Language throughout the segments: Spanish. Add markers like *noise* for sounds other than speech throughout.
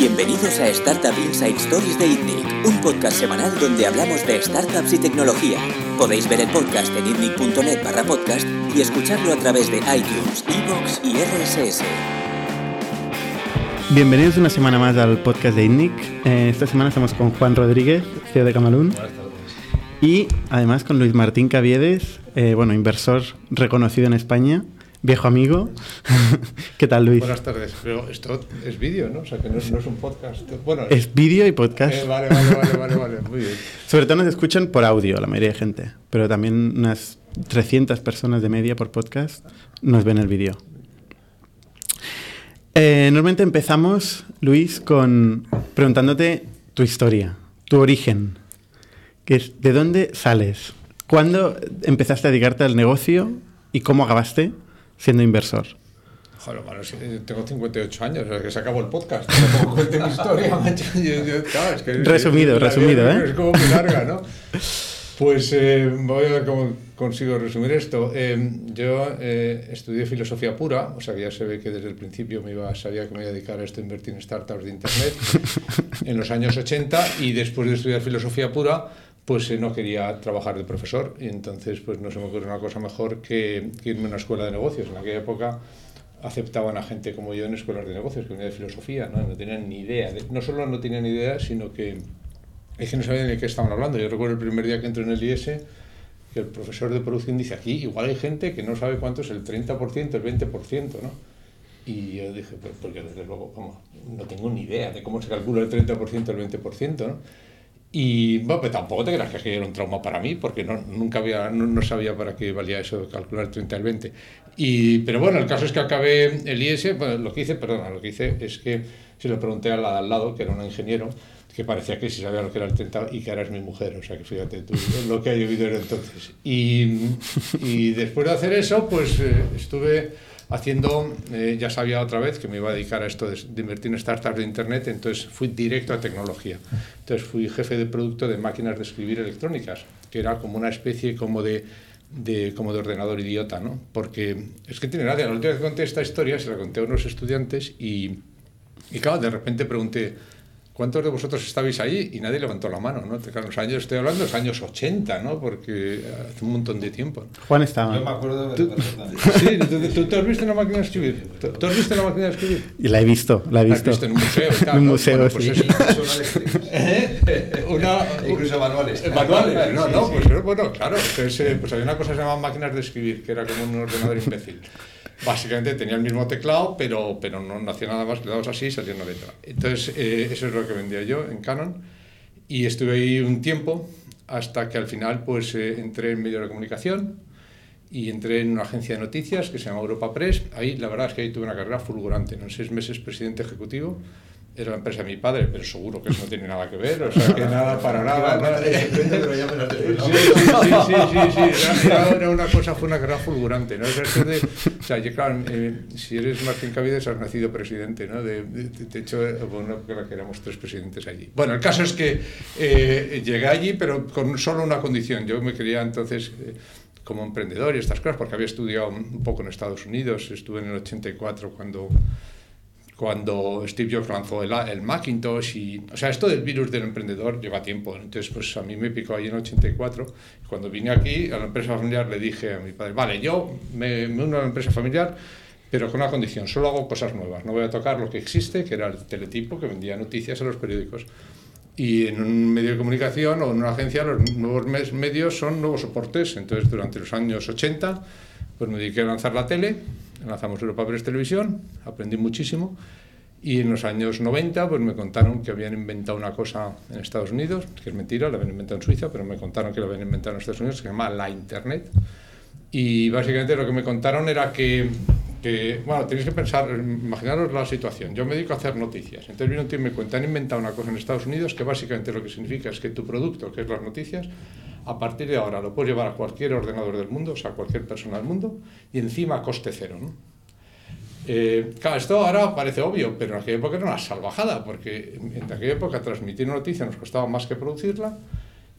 Bienvenidos a Startup Inside Stories de ITNIC, un podcast semanal donde hablamos de startups y tecnología. Podéis ver el podcast en itnic.net barra podcast y escucharlo a través de iTunes, Evox y RSS. Bienvenidos una semana más al podcast de ITNIC. Eh, esta semana estamos con Juan Rodríguez, CEO de Camalún. Y además con Luis Martín Caviedes, eh, bueno, inversor reconocido en España viejo amigo. *laughs* ¿Qué tal, Luis? Buenas tardes. Pero esto es vídeo, ¿no? O sea, que no es, no es un podcast. Bueno, es vídeo y podcast. Eh, vale, vale, vale, vale, vale, *laughs* muy bien. Sobre todo nos escuchan por audio la mayoría de gente, pero también unas 300 personas de media por podcast nos ven el vídeo. Eh, normalmente empezamos, Luis, con preguntándote tu historia, tu origen, que es de dónde sales, cuándo empezaste a dedicarte al negocio y cómo acabaste siendo inversor? Joder, bueno, tengo 58 años, sea, que se acabó el podcast. No cuente mi historia, *laughs* macho. claro, es que, resumido, es, resumido, ¿eh? Es como muy larga, ¿no? Pues eh, voy a ver cómo consigo resumir esto. Eh, yo eh, estudié filosofía pura, o sea que ya se ve que desde el principio me iba, sabía que me iba a dedicar a esto, invertir en startups de Internet, *laughs* en los años 80, y después de estudiar filosofía pura, pues no quería trabajar de profesor y entonces pues no se me ocurrió una cosa mejor que, irme a una escuela de negocios. En aquella época aceptaban a gente como yo en escuelas de negocios, que venía de filosofía, ¿no? no tenían ni idea. no solo no tenían ni idea, sino que es que no sabían de qué estaban hablando. Yo recuerdo el primer día que entré en el IS que el profesor de producción dice aquí, igual hay gente que no sabe cuánto es el 30%, el 20%, ¿no? Y yo dije, pues porque desde luego, ¿cómo? no tengo ni idea de cómo se calcula el 30%, el 20%, ¿no? Y bueno, pues tampoco te creas que era un trauma para mí, porque no, nunca había, no, sabía para qué valía eso de calcular el 30 al 20. Y, pero bueno, el caso es que acabé el IS, bueno, lo que hice, perdona, lo que hice es que se lo pregunté a la de al lado, que era un ingeniero, que parecía que sí sabía lo que era el 30 y que ahora es mi mujer, o sea que fíjate tú lo que ha llovido entonces. Y, y después de hacer eso, pues eh, estuve haciendo, eh, ya sabía otra vez que me iba a dedicar a esto de, invertir en startups de Internet, entonces fui directo a tecnología. Entonces fui jefe de producto de máquinas de escribir electrónicas, que era como una especie como de, de, como de ordenador idiota, ¿no? Porque es que tiene gracia, la última vez que conté esta historia se la conté a unos estudiantes y, y claro, de repente pregunté, ¿Cuántos de vosotros estabais ahí? Y nadie levantó la mano, ¿no? Claro, los años, estoy hablando de los años 80, ¿no? Porque hace un montón de tiempo. Juan estaba. Yo me acuerdo de ¿Tú, *laughs* Sí, ¿tú, ¿tú, has visto una máquina de escribir? ¿Tú, has visto la máquina de escribir? Y la he visto, la he visto. ¿La has visto en un museo? *laughs* en un museo, bueno, pues sí. ¿Eh? *laughs* Una, Incluso manuales. Manuales, no, no, pues bueno, claro. Entonces, pues había una cosa que se llamaba máquinas de escribir, que era como un ordenador imbécil básicamente tenía el mismo teclado, pero, pero no, no hacía nada más, le dabas así y salía una letra. Entonces, eh, eso es lo que vendía yo en Canon. Y estuve ahí un tiempo hasta que al final pues eh, entré en medio de comunicación y entré en una agencia de noticias que se llama Europa Press. Ahí la verdad es que ahí tuve una carrera fulgurante, en seis meses presidente ejecutivo era la empresa de mi padre, pero seguro que eso no tiene nada que ver, o sea, que nada para nada. nada. Sí, sí, sí, sí, sí, Era, una cosa, fue una carrera fulgurante, ¿no? O sea, yo, claro, eh, si eres Martín Cavides has nacido presidente, ¿no? De, hecho, bueno, que éramos tres presidentes allí. Bueno, el caso es que eh, llegué allí, pero con solo una condición. Yo me quería entonces... Eh, como emprendedor y estas cosas, porque había estudiado un poco en Estados Unidos, estuve en el 84 cuando cuando Steve Jobs lanzó el, el, Macintosh y, o sea, esto del virus del emprendedor lleva tiempo, entonces pues a mí me picó ahí en 84, cuando vine aquí a la empresa familiar le dije a mi padre, vale, yo me, me uno a la empresa familiar, pero con una condición, solo hago cosas nuevas, no voy a tocar lo que existe, que era el teletipo que vendía noticias a los periódicos. Y en un medio de comunicación o en una agencia los nuevos medios son nuevos soportes, entonces durante los años 80 pues me dediqué a lanzar la tele, lanzamos Europa Press Televisión, aprendí muchísimo y en los años 90 pues me contaron que habían inventado una cosa en Estados Unidos, que es mentira, la habían inventado en Suiza, pero me contaron que la habían inventado en Estados Unidos, que se llama la Internet. Y básicamente lo que me contaron era que, que, bueno, tenéis que pensar, imaginaros la situación. Yo me dedico a hacer noticias. Entonces viene un tío y me cuenta, han inventado una cosa en Estados Unidos que básicamente lo que significa es que tu producto, que es las noticias, a partir de ahora lo puedes llevar a cualquier ordenador del mundo, o sea, a cualquier persona del mundo, y encima a coste cero. ¿no? Eh, claro, esto ahora parece obvio, pero en aquella época era una salvajada, porque en aquella época transmitir una noticia nos costaba más que producirla,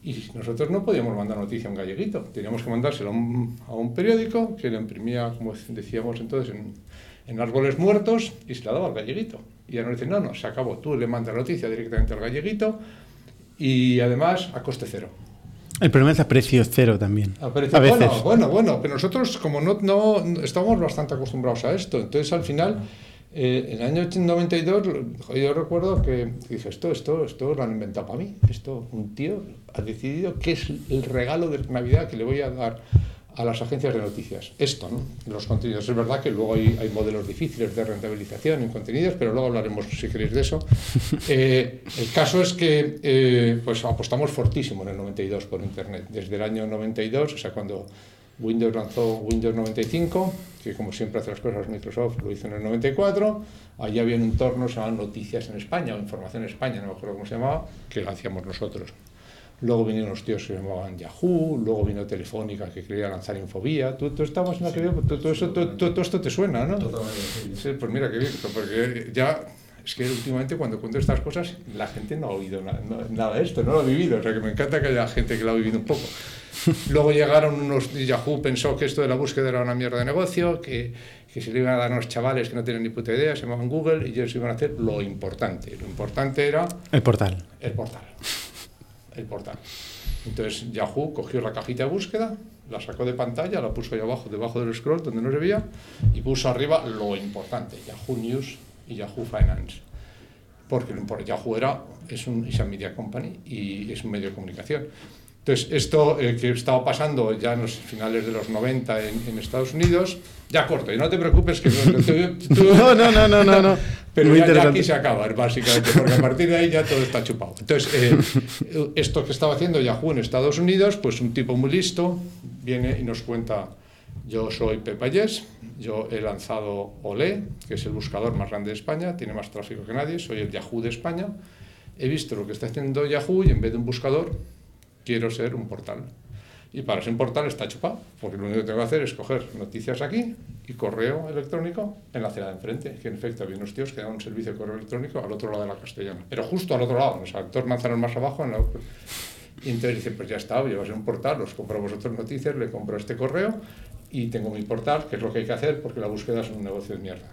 Y nosotros no podíamos mandar noticia a un galleguito, teníamos que mandárselo a un, periódico que lo imprimía, como decíamos entonces, en, en, árboles muertos y se la daba al galleguito. Y ya nos dicen, no, no, se acabó, tú le mandas la noticia directamente al galleguito y además a coste cero. El problema es a precio cero también. A, precio, a veces. Bueno, bueno, bueno, pero nosotros como no, no estamos bastante acostumbrados a esto, entonces al final... Eh, en el año 92, yo recuerdo que dije, esto, esto, esto lo han inventado para mí. Esto, un tío ha decidido que es el regalo de Navidad que le voy a dar a las agencias de noticias. Esto, ¿no? Los contenidos. Es verdad que luego hay, hay modelos difíciles de rentabilización en contenidos, pero luego hablaremos, si queréis, de eso. *laughs* Eh, el caso es que eh, pues apostamos fortísimo en el 92 por Internet. Desde el año 92, o sea, cuando Windows lanzó Windows 95, que como siempre hace las cosas Microsoft, lo hizo en el 94. Allí había un entorno, se llamaban Noticias en España o Información en España, no me acuerdo cómo se llamaba, que lo hacíamos nosotros. Luego vinieron los tíos que se llamaban Yahoo, luego vino Telefónica que quería lanzar Infobía. Tú, tú estabas en aquel sí, todo, eso, todo, todo, esto te suena, ¿no? Totalmente. Sí, pues mira qué bien, porque ya es que últimamente cuando cuento estas cosas la gente no ha oído nada, no, nada de esto, no lo ha vivido, o sea que me encanta que haya gente que lo ha vivido un poco. *laughs* Luego llegaron unos, Yahoo pensó que esto de la búsqueda era una mierda de negocio, que, que se le iban a dar a unos chavales que no tienen ni puta idea, se llamaban Google, y ellos iban a hacer lo importante. Lo importante era... El portal. El portal. El portal. Entonces Yahoo cogió la cajita de búsqueda, la sacó de pantalla, la puso ahí abajo, debajo del scroll, donde no se veía, y puso arriba lo importante, Yahoo News y Yahoo Finance. Porque Yahoo era, es un is a media company y es un medio de comunicación. Entonces, esto eh, que estaba pasando ya en los finales de los 90 en, en Estados Unidos, ya corto, y no te preocupes que... tú, *laughs* tú, no, no, no, no, no, no. *laughs* Pero ya, ya, aquí se acaba, básicamente, porque a partir de ahí ya todo está chupado. Entonces, eh, esto que estaba haciendo Yahoo en Estados Unidos, pues un tipo muy listo viene y nos cuenta, yo soy Pepa Yes, yo he lanzado Olé, que es el buscador más grande de España, tiene más tráfico que nadie, soy el Yahoo de España, he visto lo que está haciendo Yahoo y en vez de un buscador quiero ser un portal. Y para ser un portal está chupado, porque lo único que tengo que hacer es coger noticias aquí y correo electrónico en la acera de enfrente, que en efecto había unos tíos que daban un servicio de correo electrónico al otro lado de la castellana, pero justo al otro lado, o sea, dos más abajo. En la... Y entonces dicen, pues ya está, yo voy a un portal, os compro vosotros noticias, le compro este correo y tengo mi portal, que es lo que hay que hacer, porque la búsqueda es un negocio de mierda.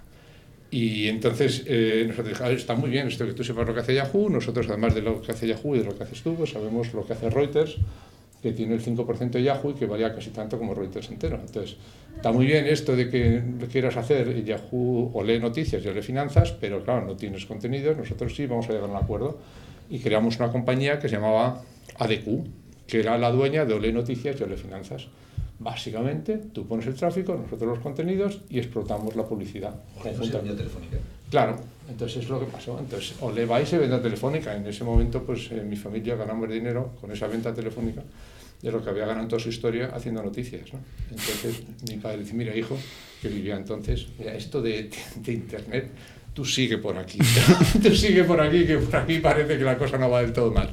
Y entonces eh, nosotros dijimos, está muy bien esto que tú sepas lo que hace Yahoo, nosotros además de lo que hace Yahoo y de lo que haces tú, pues sabemos lo que hace Reuters, que tiene el 5% de Yahoo y que valía casi tanto como Reuters entero. Entonces, está muy bien esto de que quieras hacer Yahoo o lee noticias y lee finanzas, pero claro, no tienes contenidos, nosotros sí vamos a llegar a un acuerdo y creamos una compañía que se llamaba ADQ, que era la dueña de Ole Noticias y Ole Finanzas. Básicamente, tú pones el tráfico, nosotros los contenidos y explotamos la publicidad. telefónica. Claro, entonces es lo que pasó. Entonces, Ole va y se vende a Telefónica. En ese momento, pues en mi familia ganamos dinero con esa venta telefónica de lo que había ganado en toda su historia haciendo noticias. ¿no? Entonces, mi padre dice, mira, hijo, que vivía entonces, mira, esto de, de Internet, tú sigue por aquí, *laughs* tú sigue por aquí, que por aquí parece que la cosa no va del todo mal.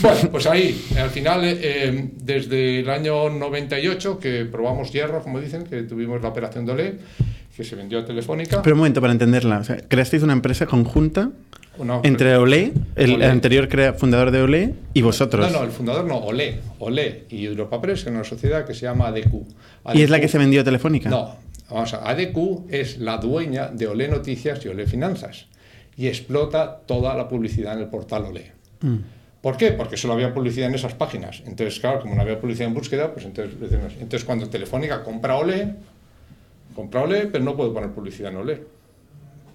Bueno, pues ahí, al final, eh, desde el año 98, que probamos hierro, como dicen, que tuvimos la operación de Olé, que se vendió a Telefónica. Pero un momento, para entenderla, o sea, creasteis una empresa conjunta Una- entre Olé, el Olé. anterior crea- fundador de Olé, y vosotros. No, no, el fundador no, Olé, Olé y Europa Press, en una sociedad que se llama ADQ. ¿Y es la ADQ que se vendió a Telefónica? No, vamos a ADQ es la dueña de Olé Noticias y Olé Finanzas y explota toda la publicidad en el portal Olé. Mm. ¿Por qué? Porque solo había publicidad en esas páginas. Entonces, claro, como no había publicidad en búsqueda, pues entonces, entonces cuando Telefónica compra Olé, compra Olé, pero no puede poner publicidad en Olé.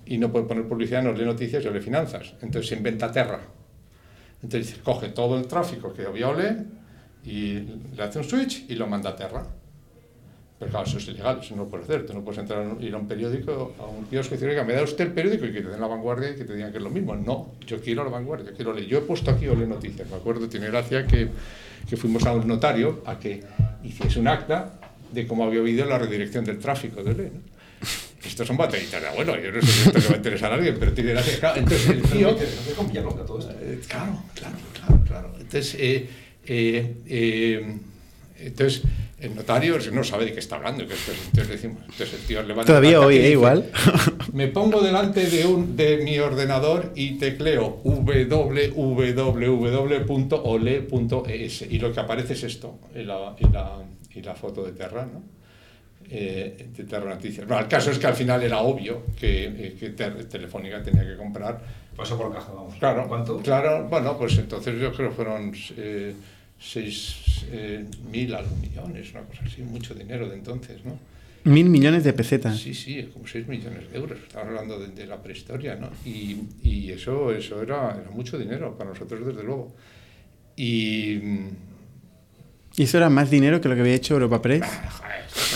Y no puede poner publicidad en Olé Noticias y Olé Finanzas. Entonces se inventa Terra. Entonces coge todo el tráfico que había Olé y le hace un switch y lo manda a Terra. Pero claro, eso es ilegal, eso no lo puedes hacer. Tú no puedes entrar a ir a un periódico, a un kiosco y decir, oiga, me da usted el periódico y que te den la vanguardia y que te digan que es lo mismo. No, yo quiero la vanguardia, quiero leer. Yo he puesto aquí Olé Noticias. Me acuerdo, tiene gracia que, que fuimos a un notario a que hiciese un acta de cómo había habido la redirección del tráfico de. ¿no? *laughs* Estos son batallitas de abuelo, yo no sé si esto le va a interesar a alguien, pero tiene gracia. Claro, entonces el tío... Eh, Claro, claro, claro, claro. Entonces, eh, eh, eh, Entonces, el notario no sabe de qué está hablando. Que esto es- entonces, decimos, entonces el tío levanta Todavía hoy, ¿eh? dice, Igual. Me pongo delante de, un, de mi ordenador y tecleo www.ole.es y lo que aparece es esto, y la, y la, y la foto de Terra, ¿no? Eh, de Terra Noticias. Bueno, el caso es que al final era obvio que, eh, que Ter- Telefónica tenía que comprar Pasó por caja, vamos. Claro, ¿Cuánto? Claro, bueno, pues entonces yo creo que fueron eh, seis eh, mil al millones, una cosa así, mucho dinero de entonces, ¿no? Mil millones de pesetas. Sí, sí, como 6 millones de euros, estamos hablando de, de la prehistoria, ¿no? Y, y eso, eso era, era mucho dinero para nosotros, desde luego. Y. Y eso era más dinero que lo que había hecho Europa Press.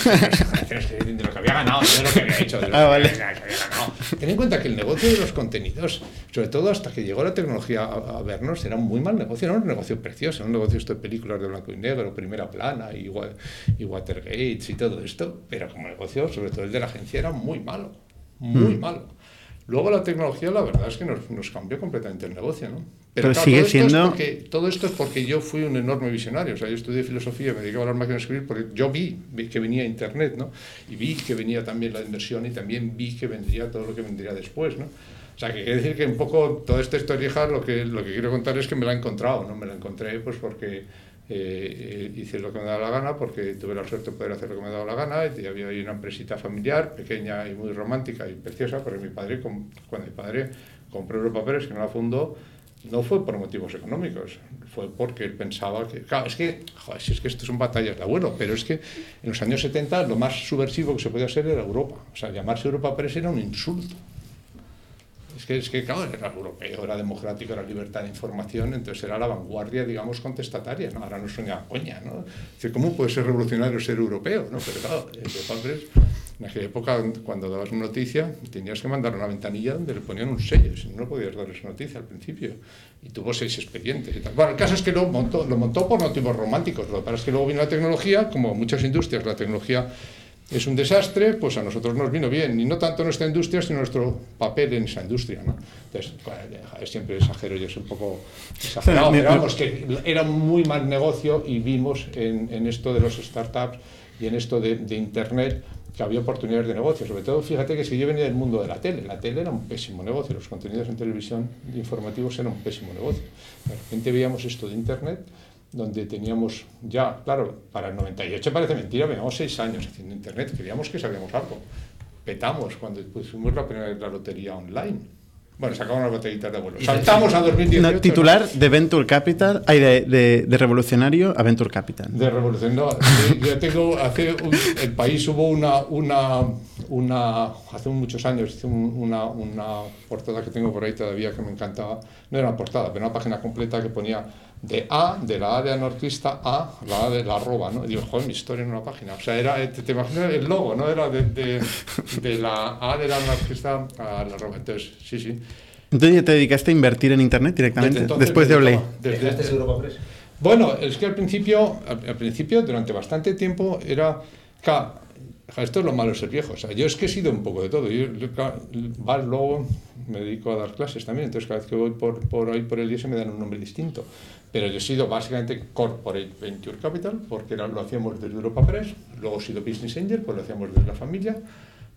De lo que había ganado, no de lo que había hecho, de lo *laughs* Ah, que, vale. había, que había ganado. Ten en cuenta que el negocio de los contenidos, sobre todo hasta que llegó la tecnología a, a vernos, era un muy mal negocio, era un negocio precioso, era un negocio esto de películas de blanco y negro, primera plana y, y Watergates y todo esto, pero como negocio, sobre todo el de la agencia, era muy malo, muy Mm. malo. Luego la tecnología, la verdad es que nos, nos cambió completamente el negocio, ¿no? Pero sigue todo esto es siendo- porque- todo esto es porque yo fui un enorme visionario. O sea, yo estudié filosofía, me dedicaba a las máquinas de escribir porque yo vi, vi que venía Internet, ¿no? Y vi que venía también la inversión y también vi que vendría todo lo que vendría después, ¿no? O sea, que quiere decir que un poco toda esta historia lo que, lo que quiero contar es que me la he encontrado, ¿no? Me la encontré pues porque eh, hice lo que me daba la gana, porque tuve la suerte de poder hacer lo que me daba la gana, y había ahí una empresita familiar, pequeña y muy romántica y preciosa, porque mi padre, cuando mi padre compró Europa Press, que no la fundó, no fue por motivos económicos, fue porque él pensaba que, claro, es que, joder, si es que esto son batallas de abuelo, pero es que en los años 70 lo más subversivo que se podía hacer era Europa, o sea, llamarse Europa Press era un insulto. Es que, es que, claro, era europeo, era democrático, era libertad de información, entonces era la vanguardia, digamos, contestataria, ¿no? Ahora no es coña, ¿no? Es decir, ¿cómo puede ser revolucionario ser europeo, no? Pero claro, Europa Press, en aquella época, cuando dabas una noticia, tenías que mandar una ventanilla donde le ponían un sello, si no, no podías dar esa noticia al principio. Y tuvo seis expedientes y tal. Bueno, el caso es que lo montó, lo montó por motivos románticos, lo que pasa es que luego vino la tecnología, como muchas industrias, la tecnología es un desastre, pues a nosotros nos vino bien, y no tanto nuestra industria, sino nuestro papel en esa industria. ¿no? Entonces, bueno, siempre exagero, yo soy un poco exagerado, *laughs* pero vamos, que era muy mal negocio y vimos en, en esto de los startups y en esto de, de Internet que había oportunidades de negocio. Sobre todo, fíjate que si yo venía del mundo de la tele, la tele era un pésimo negocio, los contenidos en televisión informativos eran un pésimo negocio. De repente veíamos esto de Internet donde teníamos ya, claro, para el 98 parece mentira, veníamos seis años haciendo internet, creíamos que sabíamos algo. Petamos cuando pusimos la primera la lotería online. Bueno, sacamos las botellitas de vuelo. Saltamos a 2018. No, titular de Venture Capital, hay de, de- de revolucionario a Venture Capital. De no. sí, Yo tengo, hace un- el país hubo una, una, una, hace muchos años, hice una, una portada que tengo por ahí todavía que me encantaba, no era una portada, pero una página completa que ponía de A, de la A de anarquista a la A de la arroba, ¿no? Y digo, joder, mi historia en una página. O sea, era, te, te imaginas el logo, ¿no? Era de, de, de la A de la anarquista a la arroba. Entonces, sí, sí. Entonces ya te dedicaste a invertir en Internet directamente, Desde entonces después de dedicaba- desde- ¿Dejaste Europa Press? bueno, es que al principio, al, al principio, durante bastante tiempo, era. Claro, esto es lo malo de ser viejo. O sea, yo es que he sido un poco de todo. Yo, yo, claro, luego me dedico a dar clases también. Entonces, cada vez que voy por, por ahí por el IES me dan un nombre distinto. Pero yo he sido básicamente Corporate Venture Capital, porque lo hacíamos desde Europa Press. Luego he sido Business Angel, pues lo hacíamos desde la familia.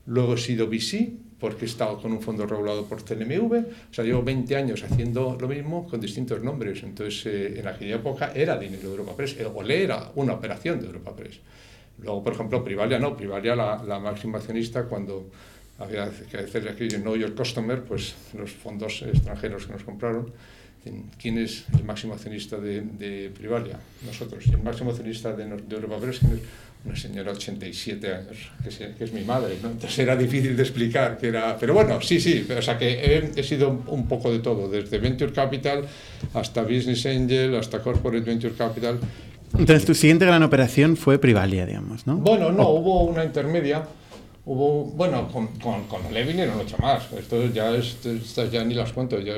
Luego he sido VC, porque he estado con un fondo regulado por CNMV. O sea, llevo 20 años haciendo lo mismo con distintos nombres. Entonces, eh, en aquella época era dinero de Europa Press. El Olé era una operación de Europa Press. Luego, por ejemplo, Privalia no. Privalia, la, la máxima accionista, cuando había que hacer aquí Know Your Customer, pues los fondos extranjeros que nos compraron. ¿Quién es el máximo accionista de, de Privalia? Nosotros. Y el máximo accionista de, de Europa Press, ¿quién es? una señora de 87 años, que es, que es mi madre, ¿no? Entonces era difícil de explicar que era... Pero bueno, sí, sí, o sea que he, he sido un poco de todo, desde Venture Capital hasta Business Angel, hasta Corporate Venture Capital. Entonces tu siguiente gran operación fue Privalia, digamos, ¿no? Bueno, no, hubo una intermedia, hubo, bueno, con, con, con Ole vinieron ocho más, esto ya, es, estas ya ni las cuento, ya,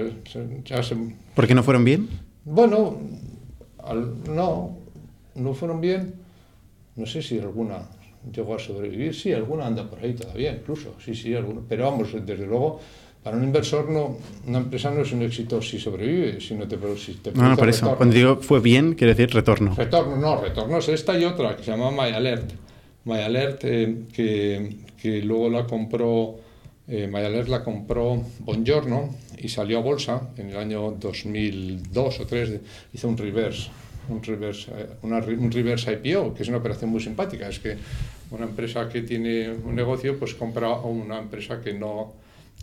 ya se, ¿Por qué no fueron bien? Bueno, al- no, no fueron bien. No sé si alguna llegó a sobrevivir. Sí, alguna anda por ahí todavía, incluso. Sí, sí, alguna. Pero vamos, desde luego, para un inversor no, una empresa no es un éxito si sobrevive, sino te, si te No, no, por eso. retorno. Cuando digo fue bien, quiere decir retorno. Retorno, no, retorno es esta y otra que se llama MyAlert. MyAlert, eh, que, que luego la compró, eh, la compró Buongiorno y salió a bolsa en el año 2002 o 3, hizo un reverse, un reverse, eh, una un reverse IPO, que es una operación muy simpática. Es que una empresa que tiene un negocio, pues compra a una empresa que no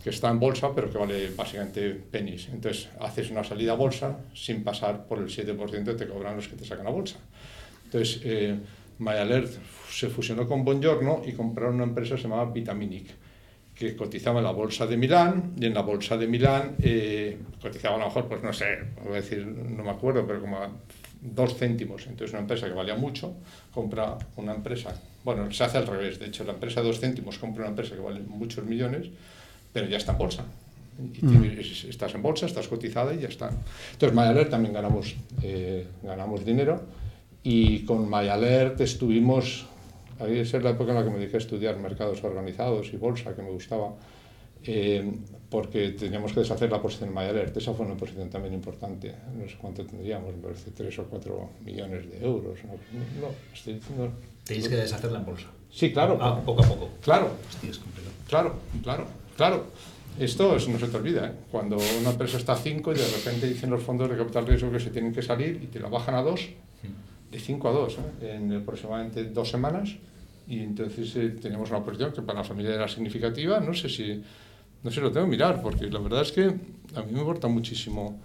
que está en bolsa, pero que vale básicamente pennies. Entonces, haces una salida a bolsa sin pasar por el 7% te cobran los que te sacan a bolsa. Entonces, eh, MyAlert se fusionó con Buongiorno y compraron una empresa llamaba Vitaminic, que cotizaba en la bolsa de Milán y en la bolsa de Milán eh, cotizaba a lo mejor, pues no sé, voy a decir, no me acuerdo, pero como a dos céntimos. Entonces, una empresa que valía mucho compra una empresa, bueno, se hace al revés, de hecho, la empresa de dos céntimos compra una empresa que vale muchos millones, pero ya está en bolsa. Y tienes- estás en bolsa, estás cotizada y ya está. Entonces, MyAlert también ganamos, eh, ganamos dinero y con MyAlert estuvimos, ahí es la época en la que me a estudiar mercados organizados y bolsa, que me gustaba, eh, porque teníamos que deshacer la posición en MyAlert. Esa fue una posición también importante, no sé cuánto tendríamos, me parece 3 o 4 millones de euros. No, no, estoy diciendo... Tenéis que deshacerla en bolsa. Sí, claro. Ah, poco a poco. Claro, Hostia, es complicado. Claro, claro, claro. Esto es- no se te olvida, ¿eh? cuando una empresa está a 5 y de repente dicen los fondos de capital riesgo que se tienen que salir y te la bajan a 2, de 5 a 2, en aproximadamente dos semanas. Y entonces eh, tenemos una posición que para la familia era significativa. No sé si no sé, lo tengo que mirar, porque la verdad es que a mí me importan muchísimo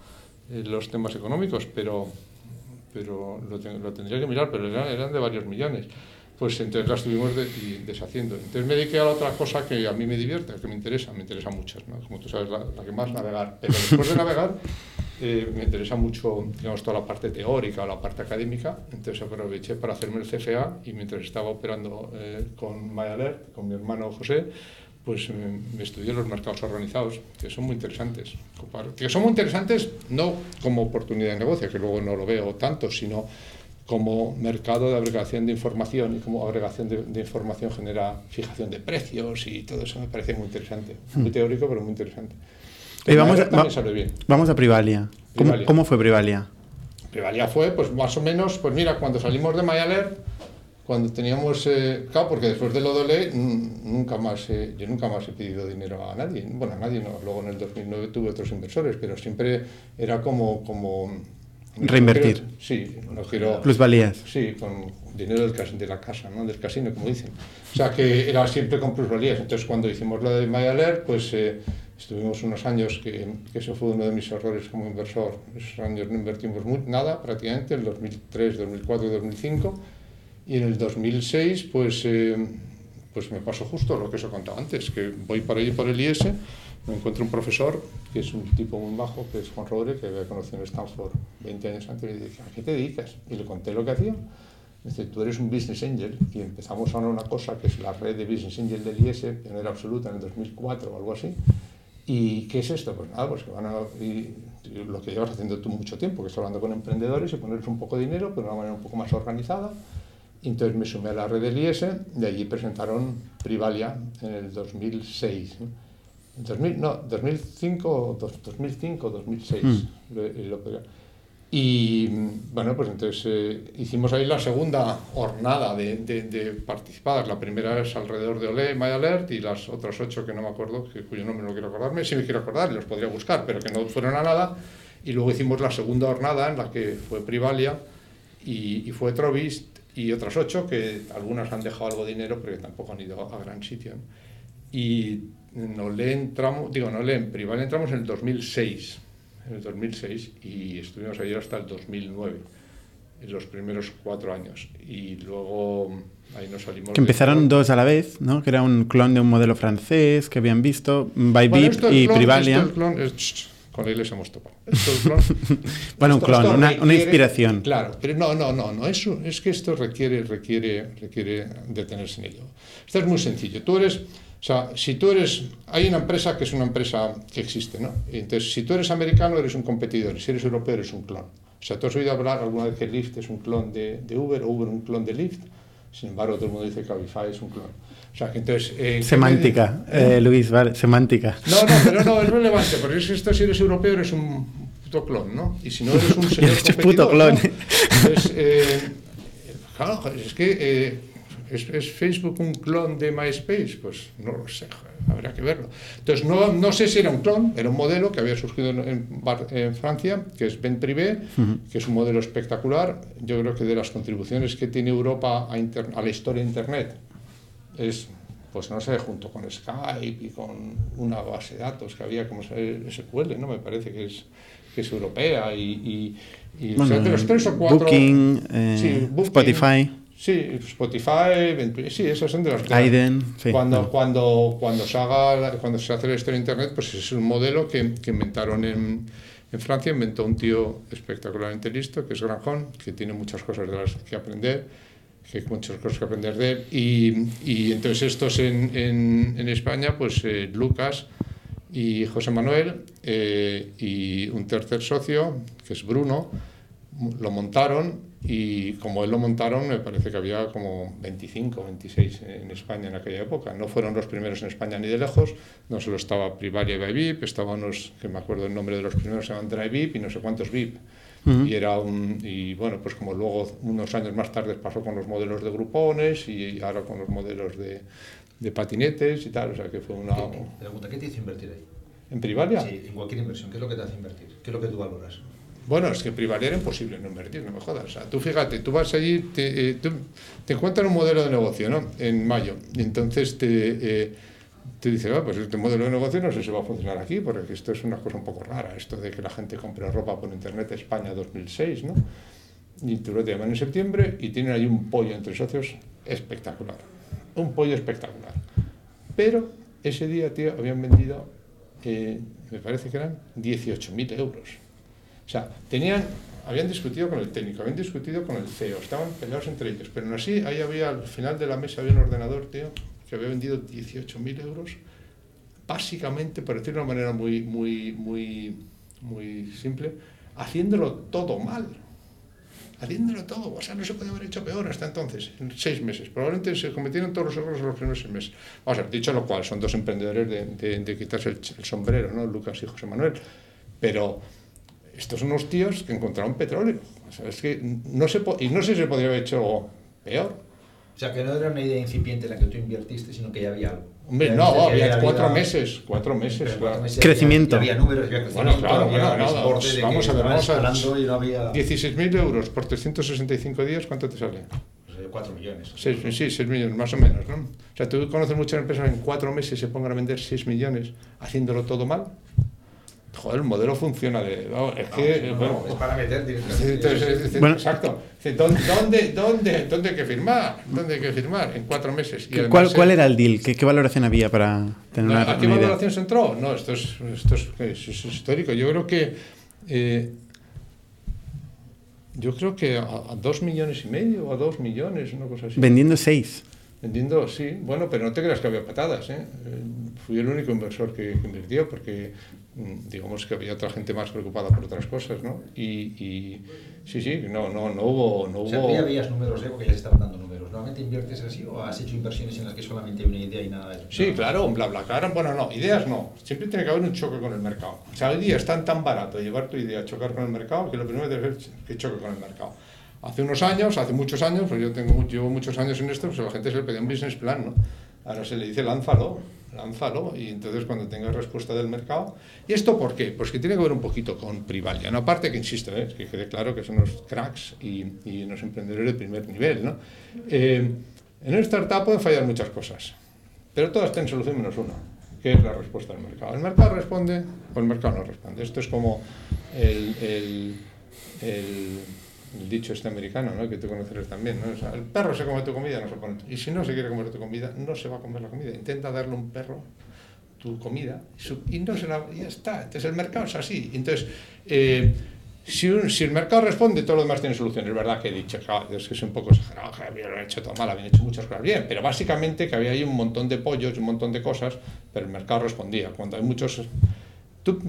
eh, los temas económicos, pero, pero lo, ten- lo tendría que mirar, pero eran, eran de varios millones. Pues entonces las estuvimos de- y deshaciendo. Entonces me dediqué a la otra cosa que a mí me divierte, que me interesa, me interesa muchas, ¿no? como tú sabes, la, la que más navegar. Pero después de navegar, eh, me interesa mucho, digamos, toda la parte teórica o la parte académica. Entonces aproveché para hacerme el CFA y mientras estaba operando eh, con MyAlert, con mi hermano José, pues eh, me estudié los mercados organizados, que son muy interesantes. Que son muy interesantes no como oportunidad de negocio, que luego no lo veo tanto, sino como mercado de agregación de información y como agregación de, de información genera fijación de precios y todo eso me parece muy interesante. Muy teórico, pero muy interesante. Y vamos, a, va- vamos a Privalia. ¿Cómo, Privalia. cómo fue Privalia? Privalia fue, pues más o menos, pues mira, cuando salimos de MyAlert, cuando teníamos, eh, claro, porque después de lo mm, nunca más, eh, yo nunca más he pedido dinero a nadie, bueno, a nadie no, luego en el 2009 tuve otros inversores, pero siempre era como, como Reinvertir. sí, no quiero, Plusvalías. Sí, con dinero del de la casa, ¿no? del casino, como dicen. O sea, que era siempre con plusvalías. Entonces, cuando hicimos lo de MyAlert, pues eh, estuvimos unos años, que, que eso fue uno de mis errores como inversor. Esos años no invertimos mu- nada, prácticamente, en 2003, 2004 y 2005. Y en el 2006, pues, eh, pues me pasó justo lo que os he contado antes, que voy por ahí por el IS, me encuentro un profesor, que es un tipo muy bajo, que es Juan Rodríguez, que había conocido en Stanford 20 años antes, y le dije, ¿a qué te dedicas? Y le conté lo que hacía. Dice, tú eres un business angel, y empezamos ahora una cosa que es la red de business angel del IS, pionera absoluta en el 2004 o algo así. ¿Y qué es esto? Pues nada, pues que van a, y- y lo que llevas haciendo tú mucho tiempo, que es hablando con emprendedores y ponerles un poco de dinero, pero de una manera un poco más organizada. Y entonces me sumé a la red del IS, de allí presentaron Privalia en el 2006. ¿no? En 2000, no, 2005, o dos- 2005, 2006. lo- lo pegué. Y bueno, pues entonces eh, hicimos ahí la segunda jornada de, de, de participadas. La primera es alrededor de Olé, MyAlert y las otras ocho que no me acuerdo, que, cuyo nombre no quiero acordarme, sí me quiero acordar, los podría buscar, pero que no fueron a nada. Y luego hicimos la segunda jornada en la que fue Privalia y, y fue Trovist y otras ocho que algunas han dejado algo de dinero, pero que tampoco han ido a gran sitio. ¿no? Y no le entramos, digo, no le en Privalia entramos en el 2006, en el 2006 y estuvimos ahí hasta el 2009, en los primeros cuatro años. Y luego ahí nos salimos. Que empezaron de- dos a la vez, ¿no? Que era un clon de un modelo francés que habían visto, Bybit Bueno, y clon, Privalia. esto es clon, es- ch, con la iglesia hemos topado. Esto es clon. *laughs* Bueno, un Esto- clon, esto una- una requiere- inspiración. Claro, pero no, no, no, no. Es, un- es que esto requiere, requiere, requiere detenerse en ello. Esto es muy sencillo. Tú eres, o sea, si tú eres, hay una empresa que es una empresa que existe, ¿no? Entonces, si tú eres americano, eres un competidor. Si eres europeo, eres un clon. O sea, tú has oído hablar alguna vez que Lyft es un clon de, de Uber o Uber un clon de Lyft. Sin embargo, todo el mundo dice que Cabify es un clon. O sea, que entonces... eh, ¿qué Semántica, eh, Luis, vale, semántica. No, no, pero no, es relevante, porque es que esto si eres europeo eres un puto clon, ¿no? Y si no eres un *laughs* señor eres un competidor, puto clon. ¿no? Entonces, eh, claro, es que ¿es, es Facebook un clon de MySpace? Pues no lo sé, habrá que verlo. Entonces, no, no sé si era un clon, era un modelo que había surgido en, en Bar- en Francia, que es Ben Privé, que es un modelo espectacular. Yo creo que de las contribuciones que tiene Europa a, inter- a la historia de Internet, es, pues no sé, junto con Skype y con una base de datos que había como SQL, ¿no? Me parece que es, que es europea y, y, y, o Bueno, sea, de los tres o cuatro... Booking, eh, Sí, Booking, Spotify, Sí, Spotify, sí, esos son de que... Aiden, sí. Cuando, cuando, cuando, se haga, cuando se hace la historia de Internet, pues es un modelo que, que inventaron en, en Francia, inventó un tío espectacularmente listo, que es Granjon, que tiene muchas cosas de las que aprender, que hay muchas cosas que aprender de él. Y, y entonces estos en, en, en España, pues eh, Lucas y José Manuel eh, y un tercer socio, que es Bruno, lo montaron y como él lo montaron, me parece que había como 25, 26 en España en aquella época. No fueron los primeros en España ni de lejos, no solo estaba Privalia y Bybip, estaban unos, que me acuerdo el nombre de los primeros, se llaman DriveVip y no sé cuántos VIP. Y era un, y bueno, pues como luego unos años más tarde pasó con los modelos de grupones y ahora con los modelos de, de patinetes y tal, o sea que fue una... ¿Qué- qué- pregunta, ¿qué te hizo invertir ahí? ¿En Privalia? Sí, en cualquier inversión, ¿qué es lo que te hace invertir? ¿Qué es lo que tú valoras? Bueno, es que en Privalia era imposible no invertir, no me jodas. O sea, tú fíjate, tú vas allí, te, eh, encuentran un modelo de negocio, ¿no? En mayo. Y entonces te, eh, te dice, "Ah, pues este modelo de negocio no sé si va a funcionar aquí, porque esto es una cosa un poco rara, esto de que la gente compre ropa por internet España 2006, ¿no? Y tú lo te llaman en septiembre y tienen ahí un pollo entre socios espectacular. Un pollo espectacular. Pero ese día, tío, habían vendido, eh, me parece que eran 18.000 euros. Sea, tenían, habían discutido con el técnico, habían discutido con el CEO, estaban peleados entre ellos, pero aún así, ahí había, al final de la mesa había un ordenador, tío, que había vendido 18.000 euros, básicamente, por decirlo de una manera muy, muy, muy, muy simple, haciéndolo todo mal. Haciéndolo todo, o sea, no se podía haber hecho peor hasta entonces, en seis meses. Probablemente se cometieron todos los errores en los primeros seis meses. Vamos a ver, dicho lo cual, son dos emprendedores de, quitarse el, el sombrero, ¿no? Lucas y José Manuel. Pero estos son unos tíos que encontraron petróleo. O sea, es que no se po- y no sé si se podría haber hecho peor. O sea, que no era una idea incipiente en la que tú invertiste, sino que ya había algo. Hombre, Ya no, que había cuatro habido- meses, cuatro meses. Pero cuatro claro. meses Crecimiento. Había, había números, había crecimiento, Bueno, claro, había bueno, nada, pues de vamos que a ver, vamos a ver. no había 16.000 euros por 365 días, ¿cuánto te sale? pues, eh, 4 millones. Seis, sí, 6 millones, más o menos, ¿no? O sea, tú conoces muchas empresas que en cuatro meses se pongan a vender 6 millones haciéndolo todo mal. Joder, el modelo funciona de... es que, No, no, bueno, es para meter directamente. Bueno. exacto. ¿Dónde, dónde, dónde, dónde hay que firmar? ¿Dónde hay que firmar? En cuatro meses. Y ¿Qué- además, ¿Cuál, cuál era el deal? ¿Qué, qué valoración había para tener una, ¿A qué una idea? valoración se entró? No, esto es, esto es, es- es histórico. Yo creo que eh, yo creo que a, a dos millones y medio o a dos millones, una cosa así. Vendiendo seis. Vendiendo, sí. Bueno, pero no te creas que había patadas. ¿eh? Eh, Fui el único inversor que, que invirtió porque digamos que había otra gente más preocupada por otras cosas, ¿no? Y, y sí, sí, no, no, no hubo... No O sea, hubo veías números, ¿eh? porque ya se estaban dando números. ¿Normalmente inviertes así o has hecho inversiones en las que solamente hay una idea y nada de eso? Sí, claro, un BlaBlaCar. Bueno, no, ideas no. Siempre tiene que haber un choque con el mercado. O sea, hoy día es tan, tan barato llevar tu idea a chocar con el mercado que lo primero que debe ser que choque con el mercado. Hace unos años, hace muchos años, pues yo tengo, llevo muchos años en esto, pues a la gente se le pedía un business plan, ¿no? Ahora se le dice lánzalo, lánzalo, y entonces cuando tengas respuesta del mercado. ¿Y esto por qué? Pues que tiene que ver un poquito con Privalia. No, aparte que insisto, ¿eh? que quede claro que son unos cracks y, y unos emprendedores de primer nivel, ¿no? Eh, en una startup pueden fallar muchas cosas, pero todas tienen solución menos una, que es la respuesta del mercado. El mercado responde o el mercado no responde. Esto es como el, el dicho este americano, ¿no? que tú conocerás también. el perro se come tu comida, no se pone. Y si no se quiere comer tu comida, no se va a comer la comida. Intenta darle un perro tu comida y, ya está. Entonces el mercado es así. Entonces. eh, si, si el mercado responde, todo lo demás tiene solución. Es verdad que he dicho, es que es un poco exagerado, que hecho todo mal, habían hecho muchas cosas bien, pero básicamente que había ahí un montón de pollos, un montón de cosas, pero el mercado respondía. Cuando hay muchos... Tú,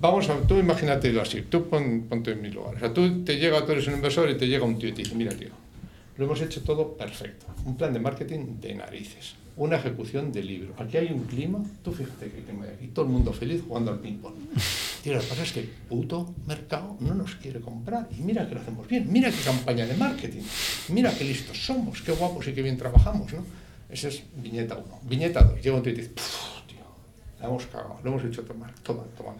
vamos a, tú imagínatelo así, tú pon- ponte en mi lugar. O sea, tú te llega, tú eres un inversor y te llega un tío y te dice, mira tío, lo hemos hecho todo perfecto. Un plan de marketing de narices. Una ejecución de libro. Aquí hay un clima, tú fíjate que clima hay aquí, todo el mundo feliz jugando al ping-pong. *laughs* Tío, lo que pasa es que el puto mercado no nos quiere comprar. Y mira que lo hacemos bien, mira qué campaña de marketing, mira qué listos somos, qué guapos y qué bien trabajamos, ¿no? Esa es viñeta 1. Viñeta 2, llega un tío y dice, tío, la hemos cagado, lo hemos hecho tomar, toma, toma.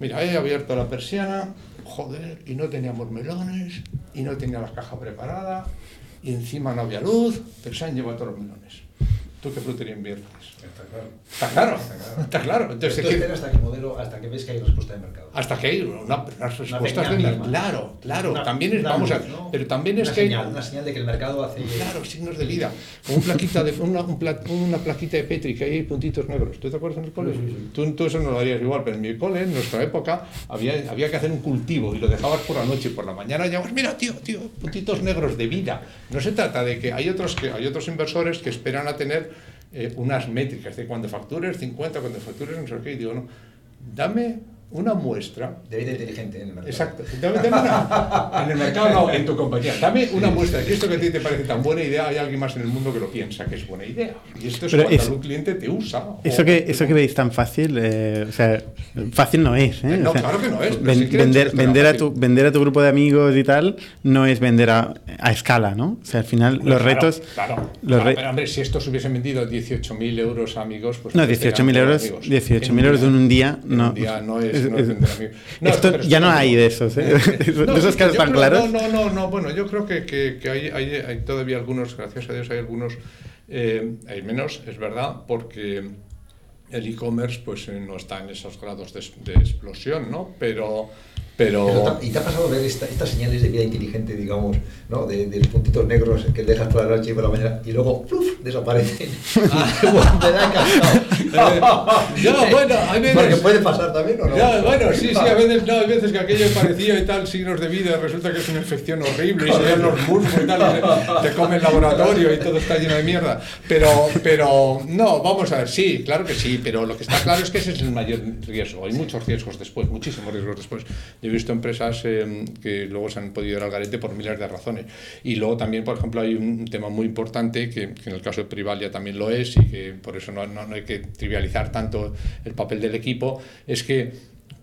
Mira, he abierto la persiana, joder, y no teníamos melones, y no tenía la caja preparada, y encima no había luz, pero se han llevado todos los melones. ¿Tú qué frutería inviertes? Está claro. Está claro, está claro. Entonces, Entonces, es que- hasta que el modelo, hasta que ves que hay respuesta de mercado. hasta que hay una, unas respuestas de mínima. Claro, claro. Una- también es, vamos a, pero también es que hay- señal, una señal de que el mercado hace Claro, signos de vida. Un plaquita de, una, un pla- una plaquita de Petri que hay puntitos negros. ¿Tú te acuerdas en el cole? Sí, sí, sí. Tú, tú eso no lo harías igual, pero en mi cole, en nuestra época, había, había que hacer un cultivo y lo dejabas por la noche y por la mañana llamabas, mira, tío, tío, puntitos negros de vida. No se trata de que hay otros, que, hay otros inversores que esperan a tener eh, unas métricas de cuando factures 50, cuando factures no sé qué. Y digo, no, dame una muestra de vida inteligente en el mercado. Exacto. Dame, dame una, *laughs* en el mercado no, en tu compañía. Dame una muestra de que esto que a ti te parece tan buena idea, hay alguien más en el mundo que lo piensa que es buena idea. Y esto es Pero cuando es- un cliente te usa. o- Eso que, eso que veis tan fácil, eh, o sea, fácil no es. ¿eh? No, O sea, claro que no es, ven- si vender, vender, a tu, vender a tu grupo de amigos y tal no es vender a, a escala, ¿no? O sea, al final los Claro, retos... Claro. los Claro, re- pero, hombre, si estos se hubiesen vendido 18.000 euros a amigos, pues. No, entonces 18.000 eran euros, amigos. 18.000 euros de un día, En no. Un día no es, Es- no. No, esto ya no hay de esos, ¿eh? *laughs* *laughs* de esos casos tan claros. No, no, no, no, bueno, yo creo que, que, que hay, hay, hay todavía algunos, gracias a Dios hay algunos, eh, hay menos, es verdad, porque el e-commerce pues eh, no está en esos grados de, de explosión, ¿no? Pero, pero, te- ¿Y te ha pasado ver esta- estas señales de vida inteligente, digamos, ¿no? de, de los puntitos negros que dejas por la noche y por la mañana y luego ¡pluf! desaparecen? *laughs* Encantado. *laughs* Ya, bueno, hay veces- Porque puede pasar también, ¿o no? Ya, bueno, sí, sí, a veces, no, hay veces que aquello parecía y tal, signos de vida, resulta que es una infección horrible y se ven los musgos y tal, y se- te come el laboratorio y todo está lleno de mierda. Pero, pero, no, vamos a ver, sí, claro que sí, pero lo que está claro es que ese es el mayor riesgo. Hay muchos riesgos después, muchísimos riesgos después. Yo he visto empresas eh, que luego se han podido ir al garete por miles de razones. Y luego también, por ejemplo, hay un tema muy importante que, que en el caso de Privalia también lo es y que por eso no, no, no hay que trivializar tanto el papel del equipo, es que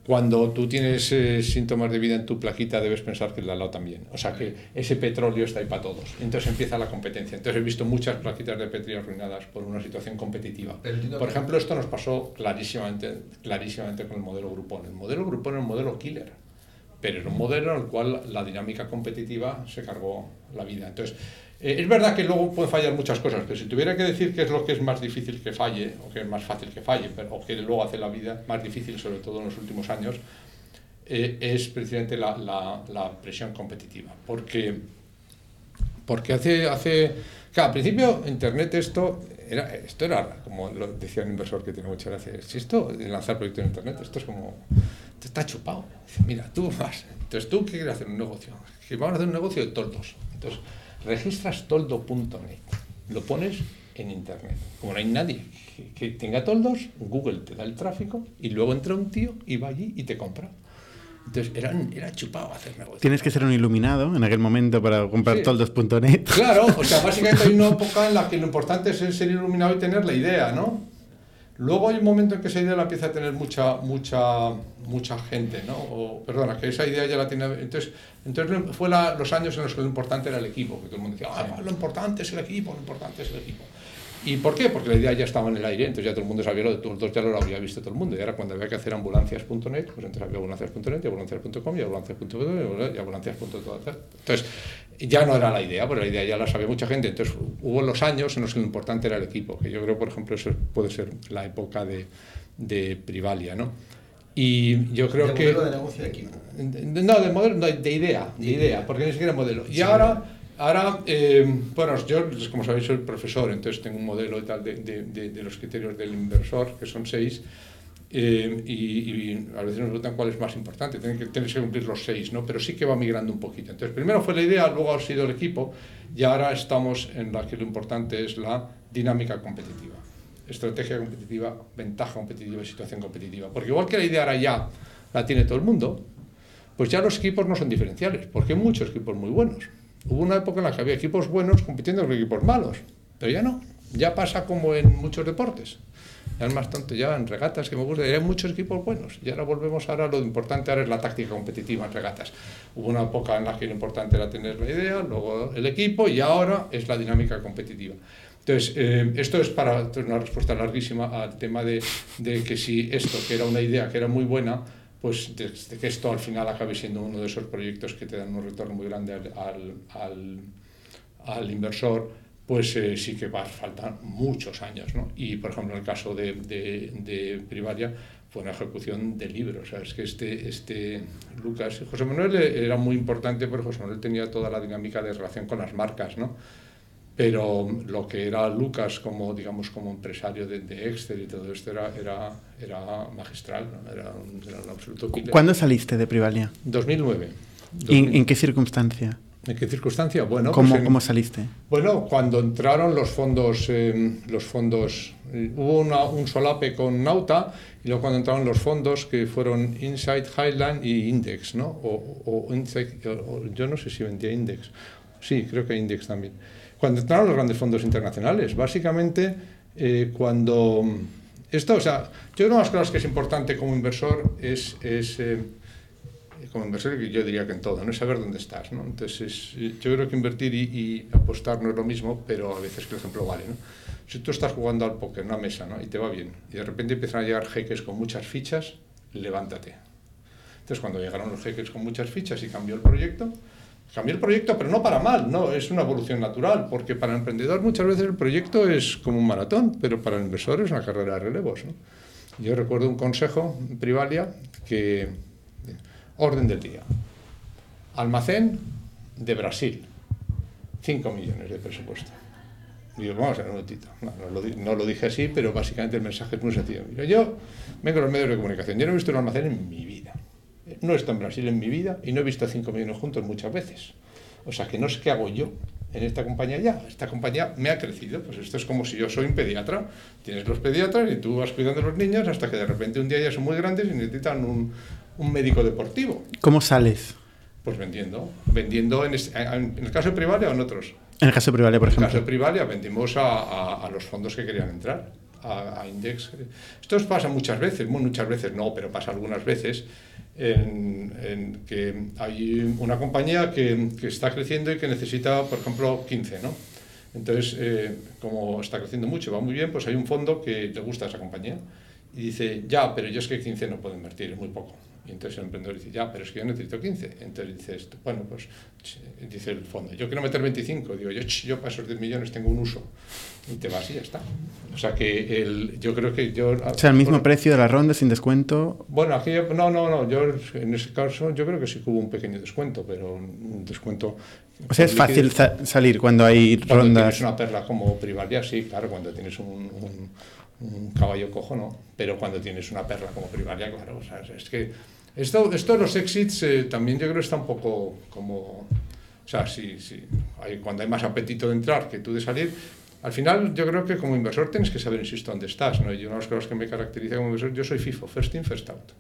cuando tú tienes eh, síntomas de vida en tu plaquita, debes pensar que el de al lado también. O sea, que ese petróleo está ahí para todos. Entonces empieza la competencia. Entonces he visto muchas plaquitas de Petri arruinadas por una situación competitiva. Por ejemplo, esto nos pasó clarísimamente, clarísimamente con el modelo Groupon. El modelo Groupon era un modelo killer, pero era un modelo en el cual la dinámica competitiva se cargó la vida. Entonces, eh, es verdad que luego pueden fallar muchas cosas, pero si tuviera que decir qué es lo que es más difícil que falle, o que es más fácil que falle, o que luego hace la vida más difícil, sobre todo en los últimos años, eh, es precisamente la, la- presión competitiva. Porque, porque hace, hace... Claro, al principio Internet esto era, esto era, como decía un inversor que tiene mucha gracia, si esto lanzar proyectos en Internet, esto es como, te está chupado. Mira, tú vas, entonces tú qué quieres hacer un negocio, que vamos a hacer un negocio de toldos. Entonces, registras toldo.net, lo pones en Internet. Como no hay nadie que, que tenga toldos, Google te da el tráfico y luego entra un tío y va allí y te compra. Entonces, era, era chupado hacer negocio. Tienes que ser un iluminado en aquel momento para comprar Sí. toldos.net. Claro, o sea, *laughs* básicamente hay una época en la que lo importante es ser iluminado y tener la idea, ¿no? Luego hay un momento en que esa idea la empieza a tener mucha, mucha, mucha gente, ¿no? O, perdona, que esa idea ya la tiene... Entonces, entonces fue la- los años en los que lo importante era el equipo, que todo el mundo decía, ah, lo importante es el equipo, lo importante es el equipo. ¿Y por qué? Porque la idea ya estaba en el aire, entonces ya todo el mundo sabía lo de todos dos, ya lo había visto todo el mundo. Y ahora cuando había que hacer ambulancias.net, pues entonces había ambulancias.net y ambulancias.com y ambulancias.com y ambulancias.com. Entonces ya no era la idea, pero la idea ya la sabía mucha gente. Entonces hubo los años en los que lo importante era el equipo, que yo creo, por ejemplo, eso puede ser la época de, de Privalia, ¿no? Y yo creo De que... modelo de negocio de equipo. No, de modelo, no, de idea, de De idea, idea. porque ni siquiera modelo. Y Sí. ahora, ahora eh, bueno, yo, pues, como sabéis, soy profesor, entonces tengo un modelo y tal de, los criterios del inversor, que son seis, eh, y, a veces nos preguntan cuál es más importante, tienes que cumplir los seis, ¿no? Pero sí que va migrando un poquito. Entonces, primero fue la idea, luego ha sido el equipo, y ahora estamos en la que lo importante es la dinámica competitiva. Estrategia competitiva, ventaja competitiva y situación competitiva. Porque igual que la idea ahora ya la tiene todo el mundo, pues ya los equipos no son diferenciales, porque hay muchos equipos muy buenos. Hubo una época en la que había equipos buenos compitiendo con equipos malos, pero ya no. Ya pasa como en muchos deportes. Ya es más tonto, ya en regatas que me gusta, ya hay muchos equipos buenos. Y ahora volvemos ahora, lo importante ahora es la táctica competitiva en regatas. Hubo una época en la que lo importante era tener la idea, luego el equipo y ahora es la dinámica competitiva. Entonces, eh, esto es para una respuesta larguísima al tema de, de, que si esto, que era una idea que era muy buena, pues de, de, que esto al final acabe siendo uno de esos proyectos que te dan un retorno muy grande al, al, al, inversor, pues eh, sí que va a faltar muchos años. ¿no? Y, por ejemplo, en el caso de, de, Privaria, fue una ejecución de libros. O es que este, este Lucas, José Manuel era muy importante porque José Manuel tenía toda la dinámica de relación con las marcas, ¿no? Pero lo que era Lucas como, digamos, como empresario de, de Excel y todo esto era, era, era magistral, ¿no? era, un, era, un, absoluto killer. ¿Cuándo saliste de Privalia? 2009. 2000. ¿En, ¿En, qué circunstancia? ¿En qué circunstancia? Bueno, ¿Cómo, pues en, ¿cómo saliste? Bueno, cuando entraron los fondos, eh, los fondos eh, hubo una, un solape con Nauta y luego cuando entraron los fondos que fueron Insight, Highland y Index, ¿no? O, o Insight, o, yo no sé si vendía Index, sí, creo que Index también. Cuando entraron los grandes fondos internacionales, básicamente eh, cuando esto, o sea, yo una de las cosas que es importante como inversor es, es eh, como inversor, yo diría que en todo, no es saber dónde estás. ¿no? Entonces, es, yo creo que invertir y, y, apostar no es lo mismo, pero a veces que el ejemplo vale. ¿no? Si tú estás jugando al póker una mesa ¿no? y te va bien, y de repente empiezan a llegar jeques con muchas fichas, levántate. Entonces, cuando llegaron los jeques con muchas fichas y cambió el proyecto, cambió el proyecto, pero no para mal, no, es una evolución natural, porque para el emprendedor muchas veces el proyecto es como un maratón, pero para el inversor es una carrera de relevos. Yo recuerdo un consejo en Privalia que Orden del día. Almacén de Brasil. 5 millones de presupuesto. Y digo, vamos a ver un momentito. No, lo, dije así, pero básicamente el mensaje es muy sencillo. Yo vengo de los medios de comunicación. Yo no he visto un almacén en mi vida. No he estado en Brasil en mi vida y no he visto 5 millones juntos muchas veces. O sea que no sé qué hago yo en esta compañía ya. Esta compañía me ha crecido. Pues esto es como si yo soy un pediatra. Tienes los pediatras y tú vas cuidando a los niños hasta que de repente un día ya son muy grandes y necesitan un, un médico deportivo. ¿Cómo sales? Pues vendiendo. Vendiendo en, este, en, el caso de Privalia o en otros. En el caso de Privalia, por ejemplo. En el caso de Privalia vendimos a, a, a los fondos que querían entrar, a, a, Index. Esto pasa muchas veces, muchas veces no, pero pasa algunas veces, en, en que hay una compañía que, que, está creciendo y que necesita, por ejemplo, 15, ¿no? Entonces, eh, como está creciendo mucho, va muy bien, pues hay un fondo que le gusta a esa compañía y dice, ya, pero yo es que 15 no puedo invertir, es muy poco. Y entonces el emprendedor dice, ya, pero es que yo necesito 15. Entonces dice esto, bueno, pues dice el fondo, yo quiero meter 25. Digo, yo, yo para esos 10 millones tengo un uso. Y te vas y ya está. O sea que el, yo creo que yo... O sea, el mismo bueno, precio de la ronda sin descuento. Bueno, aquí yo, no, no, no. Yo en ese caso yo creo que sí que hubo un pequeño descuento, pero un descuento... O sea, es fácil sa salir cuando hay cuando rondas... tienes una perla como Privalia, sí, claro, cuando tienes un, un, un caballo cojo, no. Pero cuando tienes una perla como Privalia, claro, o sea, es que esto, esto de los exits eh, también yo creo que está un poco como... O sea, sí, sí, hay, cuando hay más apetito de entrar que tú de salir, al final yo creo que como inversor tienes que saber, insisto, dónde estás. ¿no? Y una de las cosas que me caracteriza como inversor, yo soy FIFO, first in, first out.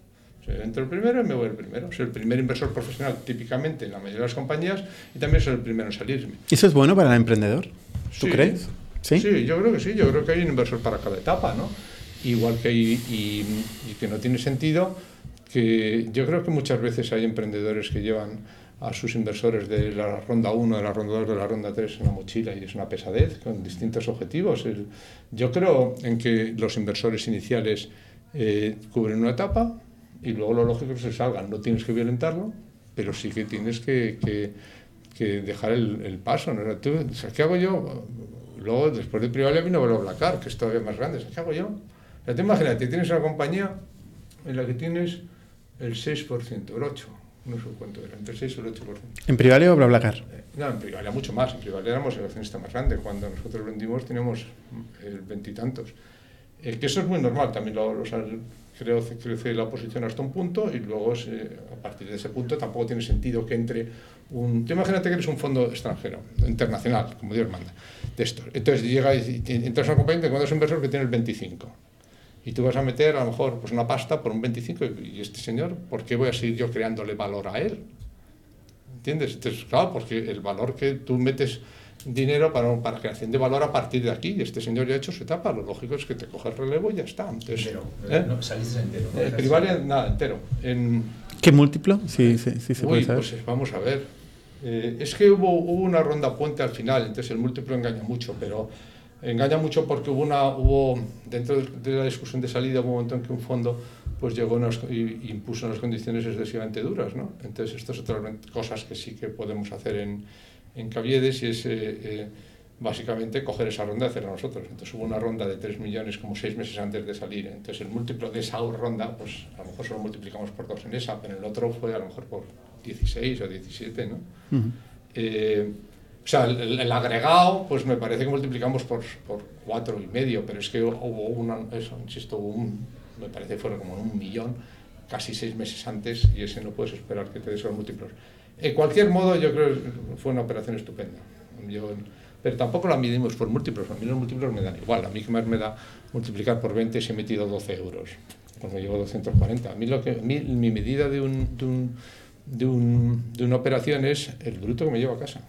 O sea, entro el primero y me voy el primero. Soy el primer inversor profesional típicamente en la mayoría de las compañías y también soy el primero en salirme. ¿Eso es bueno para el emprendedor? ¿Tú sí, crees? ¿Sí? sí, yo creo que sí. Yo creo que hay un inversor para cada etapa, ¿no? Igual que hay, y, y que no tiene sentido que yo creo que muchas veces hay emprendedores que llevan a sus inversores de la ronda 1, de la ronda 2, de la ronda 3 en la mochila y es una pesadez con distintos objetivos. Yo creo en que los inversores iniciales eh, cubren una etapa y luego lo lógico es que se salgan. No tienes que violentarlo, pero sí que tienes que, dejar el, paso. ¿no? ¿Tú, o sea, ¿Qué hago yo? Luego, después de Privalia vino Blacar, que es todavía más grande. ¿Qué hago yo? O sea, te imagínate, tienes una compañía en la que tienes el 6%, el 8%, no sé cuánto era, entre el 6 y el 8%. ¿En Privalia o BlaBlaCar? Eh, no, en Privalia mucho más, en Privalia éramos el accionista más grande, cuando nosotros vendimos teníamos el veintitantos. Eh, que eso es muy normal, también lo, lo, creo que crece la oposición hasta un punto y luego se, a partir de ese punto tampoco tiene sentido que entre un... Tú imagínate que eres un fondo extranjero, internacional, como Dios manda, de estos. Entonces llega y, y entras a una compañía y te encuentras un inversor que tiene el 25 y tú vas a meter a lo mejor pues una pasta por un 25 y este señor, ¿por qué voy a seguir yo creándole valor a él? ¿Entiendes? Entonces, claro, porque el valor que tú metes dinero para, para creación de valor a partir de aquí, y este señor ya ha hecho su etapa, lo lógico es que te coge el relevo y ya está. Entonces, Entero. ¿eh? No, saliste entero. ¿no? Eh, Privalia, nada, entero. En, ¿Qué múltiplo? Sí, sí, sí se puede Uy, saber. pues eh, vamos a ver. Eh, es que hubo, hubo una ronda puente al final, entonces el múltiplo engaña mucho, pero engaña mucho porque hubo una, hubo dentro de- la discusión de salida hubo un momento en que un fondo pues llegó y impuso unas condiciones excesivamente duras, ¿no? Entonces estas otras cosas que sí que podemos hacer en, en Caviedes y es eh, eh, básicamente coger esa ronda y hacerla nosotros. Entonces hubo una ronda de 3 millones como 6 meses antes de salir. Entonces el múltiplo de esa ronda, pues a lo mejor solo multiplicamos por dos en esa, pero en el otro fue a lo mejor por 16 o 17, ¿no? Ujú. Eh, o sea, el, el agregado, pues me parece que multiplicamos por, por cuatro y medio, pero es que hubo una, eso, insisto, un, me parece que fueron como un millón, casi seis meses antes, y ese no puedes esperar que te des los múltiplos. En cualquier modo, yo creo que fue una operación estupenda. Yo- pero tampoco la midimos por múltiplos, a mí los múltiplos me dan igual, a mí que más me da multiplicar por 20 si he metido 12 euros, pues me llevo 240. A mí, lo que, mí mi medida de, un, de, un, de, un- de una operación es el bruto que me llevo a casa,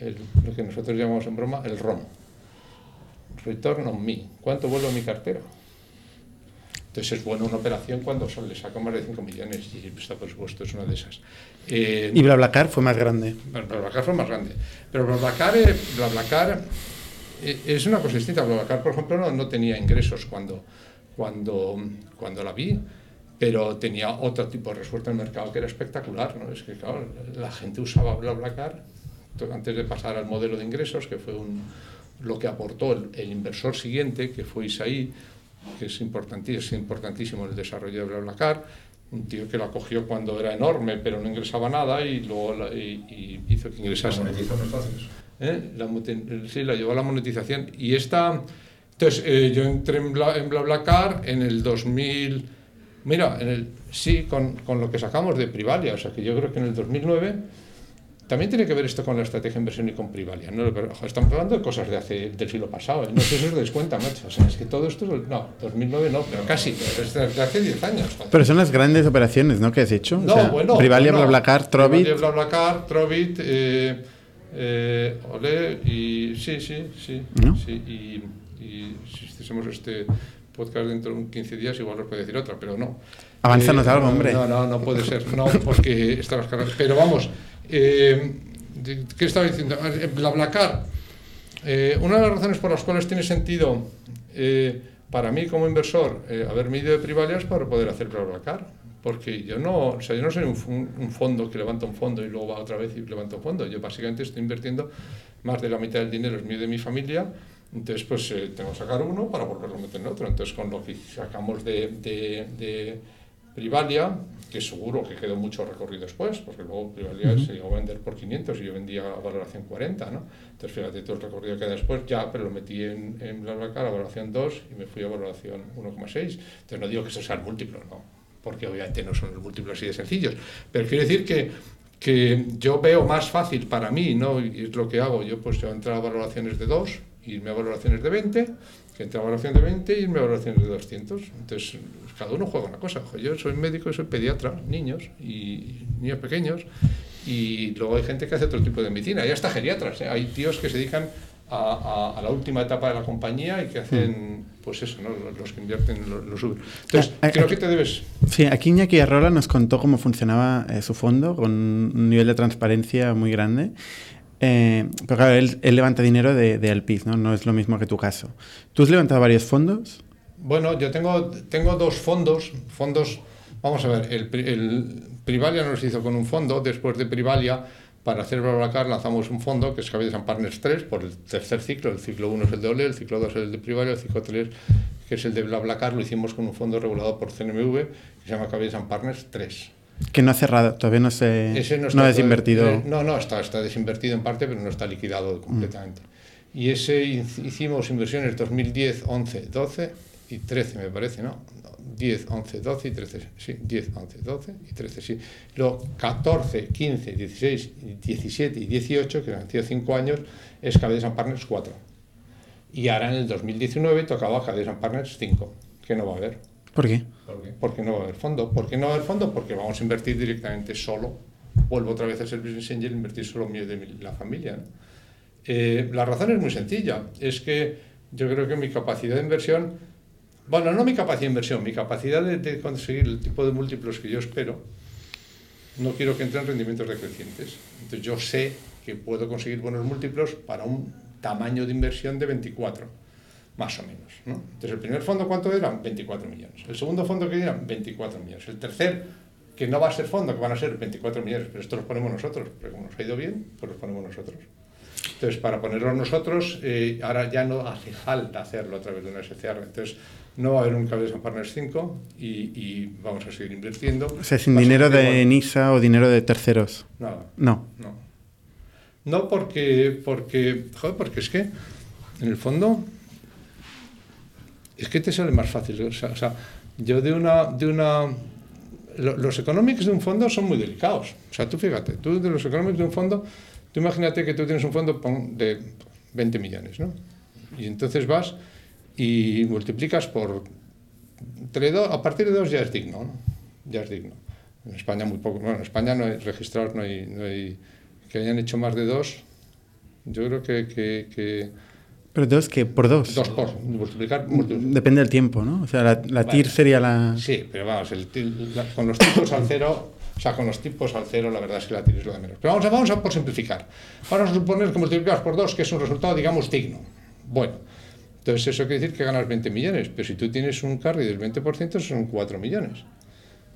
el- lo que nosotros llamamos en broma el ROM, Return on Me, ¿cuánto vuelvo a mi cartera? Entonces es buena una operación cuando se le saca más de 5 millones y esta, por supuesto, es una de esas. Eh, Y BlaBlaCar fue más grande. bueno, BlaBlaCar fue más grande. Pero BlaBlaCar, eh, BlaBlaCar eh, es una cosa distinta. BlaBlaCar, por ejemplo, no, no tenía ingresos cuando, cuando, cuando la vi, pero tenía otro tipo de respuesta en el mercado que era espectacular. ¿no? Es que, claro, la gente usaba BlaBlaCar antes de pasar al modelo de ingresos, que fue un, lo que aportó el, el inversor siguiente, que fue Isaí, que es importantísimo, es importantísimo el desarrollo de BlaBlaCar, un tío que lo acogió cuando era enorme, pero no ingresaba nada y luego la- y, y hizo que La ingresase. eso. ¿eh? La sí, la llevó a la monetización. Y esta, entonces, eh, yo entré en, Bla, en BlaBlaCar en el 2000, mira, en el, sí, con, con lo que sacamos de Privalia, o sea que yo creo que en el 2009 también tiene que ver esto con la estrategia de inversión y con Privalia. ¿no? Pero, ojo, estamos hablando de cosas de hace, del siglo pasado, ¿eh? no sé si os dais cuenta, macho. O sea, es que todo esto, es- no, 2009 no, pero casi, es de, hace 10 años. joder. Pero son las grandes operaciones, ¿no? Que has hecho. No, o sea, bueno. Privalia, bueno, BlaBlaCar, Trovit. Privalia, BlaBlaCar, Trovit, eh, eh, Olé, y sí, sí, sí. ¿No? sí y, y si hiciésemos este podcast dentro de un 15 días, igual os puedo decir otra, pero no. Avánzanos Eh, algo, no, hombre. No, no, no puede ser, no, porque están las carreras. Pero vamos, eh, ¿qué estaba diciendo? Eh, BlaBlaCar. Eh, una de las razones por las cuales tiene sentido eh, para mí como inversor eh, haber medido de Privalia es para poder hacer BlaBlaCar. Porque yo no, o sea, yo no soy un, un fondo que levanta un fondo y luego va otra vez y levanta un fondo. Yo básicamente estoy invirtiendo más de la mitad del dinero es mío de mi familia. Entonces, pues eh, tengo que sacar uno para volverlo a meter en otro. Entonces, con lo que sacamos de, de, de Privalia, que seguro que quedó mucho recorrido después, porque luego Privalia se llegó a vender por 500 y yo vendía a valoración 40, ¿no? Entonces, fíjate todo el recorrido que queda después, ya, pero lo metí en, en BlaBlaCar a valoración 2 y me fui a valoración 1,6. Entonces, no digo que eso sea el múltiplo, no, porque obviamente no son los múltiplos así de sencillos, pero quiero decir que que yo veo más fácil para mí, ¿no? Y es lo que hago. Yo pues yo entro a valoraciones de 2, irme a valoraciones de 20, que entre a valoración de 20 y irme a valoraciones de 200. Entonces, cada uno juega una cosa. Yo soy médico y soy pediatra, niños y niños pequeños, y luego hay gente que hace otro tipo de medicina, y hasta geriatras. ¿eh? Hay tíos que se dedican a, a- a la última etapa de la compañía y que hacen, pues eso, ¿no? Los- los que invierten lo, lo suben. Entonces, Ah, ah, creo ah, que te debes... Sí, aquí Iñaki Arrola nos contó cómo funcionaba eh, su fondo con un nivel de transparencia muy grande. Eh, pero claro, él, él levanta dinero de, de LPs, ¿no? No es lo mismo que tu caso. ¿Tú has levantado varios fondos? Bueno, yo tengo, tengo dos fondos. Fondos, vamos a ver, el, el Privalia nos hizo con un fondo. Después de Privalia, para hacer BlaBlaCar, lanzamos un fondo que es Cabezas and Partners 3 por el tercer ciclo. El ciclo 1 es el de OLE, el ciclo 2 es el de Privalia, el ciclo 3 que es el de BlaBlaCar, lo hicimos con un fondo regulado por CNMV que se llama Cabezas and Partners 3. Que no ha cerrado, todavía no se Ese no, está ha desinvertido. eh, no, no, está, está desinvertido en parte, pero no está liquidado completamente. Y ese hic- hicimos inversiones 2010, 11, 12 y 13, me parece, ¿no? No, 10, 11, 12 y 13, sí, 10, 11, 12 y 13, sí. Luego 14, 15, 16, 17 y 18, que han sido 5 años, es Cabezas Partners 4. Y ahora en el 2019 tocaba Cabezas Partners 5, que no va a haber. ¿Por qué? ¿Por qué? ¿Por qué no va a haber fondo? ¿Por qué no va a haber fondo? Porque vamos a invertir directamente solo vuelvo otra vez a ser business angel invertir solo mío de mi- la familia. ¿no? Eh, la razón es muy sencilla, es que yo creo que mi capacidad de inversión, bueno, no mi capacidad de inversión, mi capacidad de, de conseguir el tipo de múltiplos que yo espero, no quiero que entren rendimientos decrecientes. Entonces yo sé que puedo conseguir buenos múltiplos para un tamaño de inversión de 24, más o menos. ¿no? Entonces el primer fondo, ¿cuánto eran? 24 millones. El segundo fondo, que eran? 24 millones. El tercer, que no va a ser fondo, que van a ser 24 millones, pero esto los ponemos nosotros, porque como nos ha ido bien, pues los ponemos nosotros. Entonces, para ponerlos nosotros, eh, ahora ya no hace falta hacerlo a través de una SCR. Entonces, no va a haber un Cabeza Partners 5 y, y vamos a seguir invirtiendo. O sea, sin Va dinero de. NISA o dinero de terceros. Nada. No. No. No porque, porque, joder, porque es que, en el fondo, es que te sale más fácil. O sea, o sea, yo de una, de una, lo- los economics de un fondo son muy delicados. O sea, tú fíjate, tú de los economics de un fondo, tú imagínate que tú tienes un fondo de 20 millones, ¿no? Y entonces vas y multiplicas por, entre do- a partir de dos ya es digno, ¿no? Ya es digno. En España muy poco, bueno, en España no hay registrados, no hay, no hay que hayan hecho más de dos. Yo creo que, que, que Pero dos, que por dos. dos por multiplicar. multi- Depende del tiempo, ¿no? O sea, la, la TIR sería la... Sí, pero vamos, el la- con los tipos al cero, o sea, con los tipos al cero, la verdad es que la tira es lo de menos. Pero vamos a, vamos a por simplificar. Vamos a suponer que multiplicas por dos, que es un resultado, digamos, digno. Bueno, entonces eso quiere decir que ganas 20 millones, pero si tú tienes un carry del 20%, son 4 millones.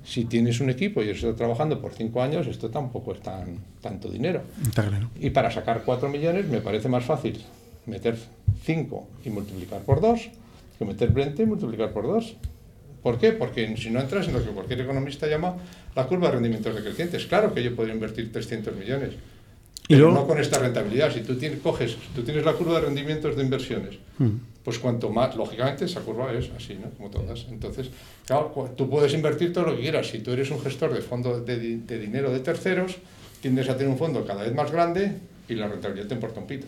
Si tienes un equipo y estás trabajando por 5 años, esto tampoco es tan, tanto dinero. Está claro. Y para sacar 4 millones me parece más fácil meter 5 y multiplicar por 2 que meter 20 y multiplicar por 2. ¿Por qué? Porque si no entras en lo que cualquier economista llama la curva de rendimientos decrecientes. Claro que yo podría invertir 300 millones, Y pero luego- no con esta rentabilidad. Si tú tienes, coges, tú tienes la curva de rendimientos de inversiones, Mm. Pues cuanto más, lógicamente esa curva es así, ¿no? Como todas. Entonces, claro, tú puedes invertir todo lo que quieras. Si tú eres un gestor de fondo de, de dinero de terceros, tiendes a tener un fondo cada vez más grande y la rentabilidad te importa un pito.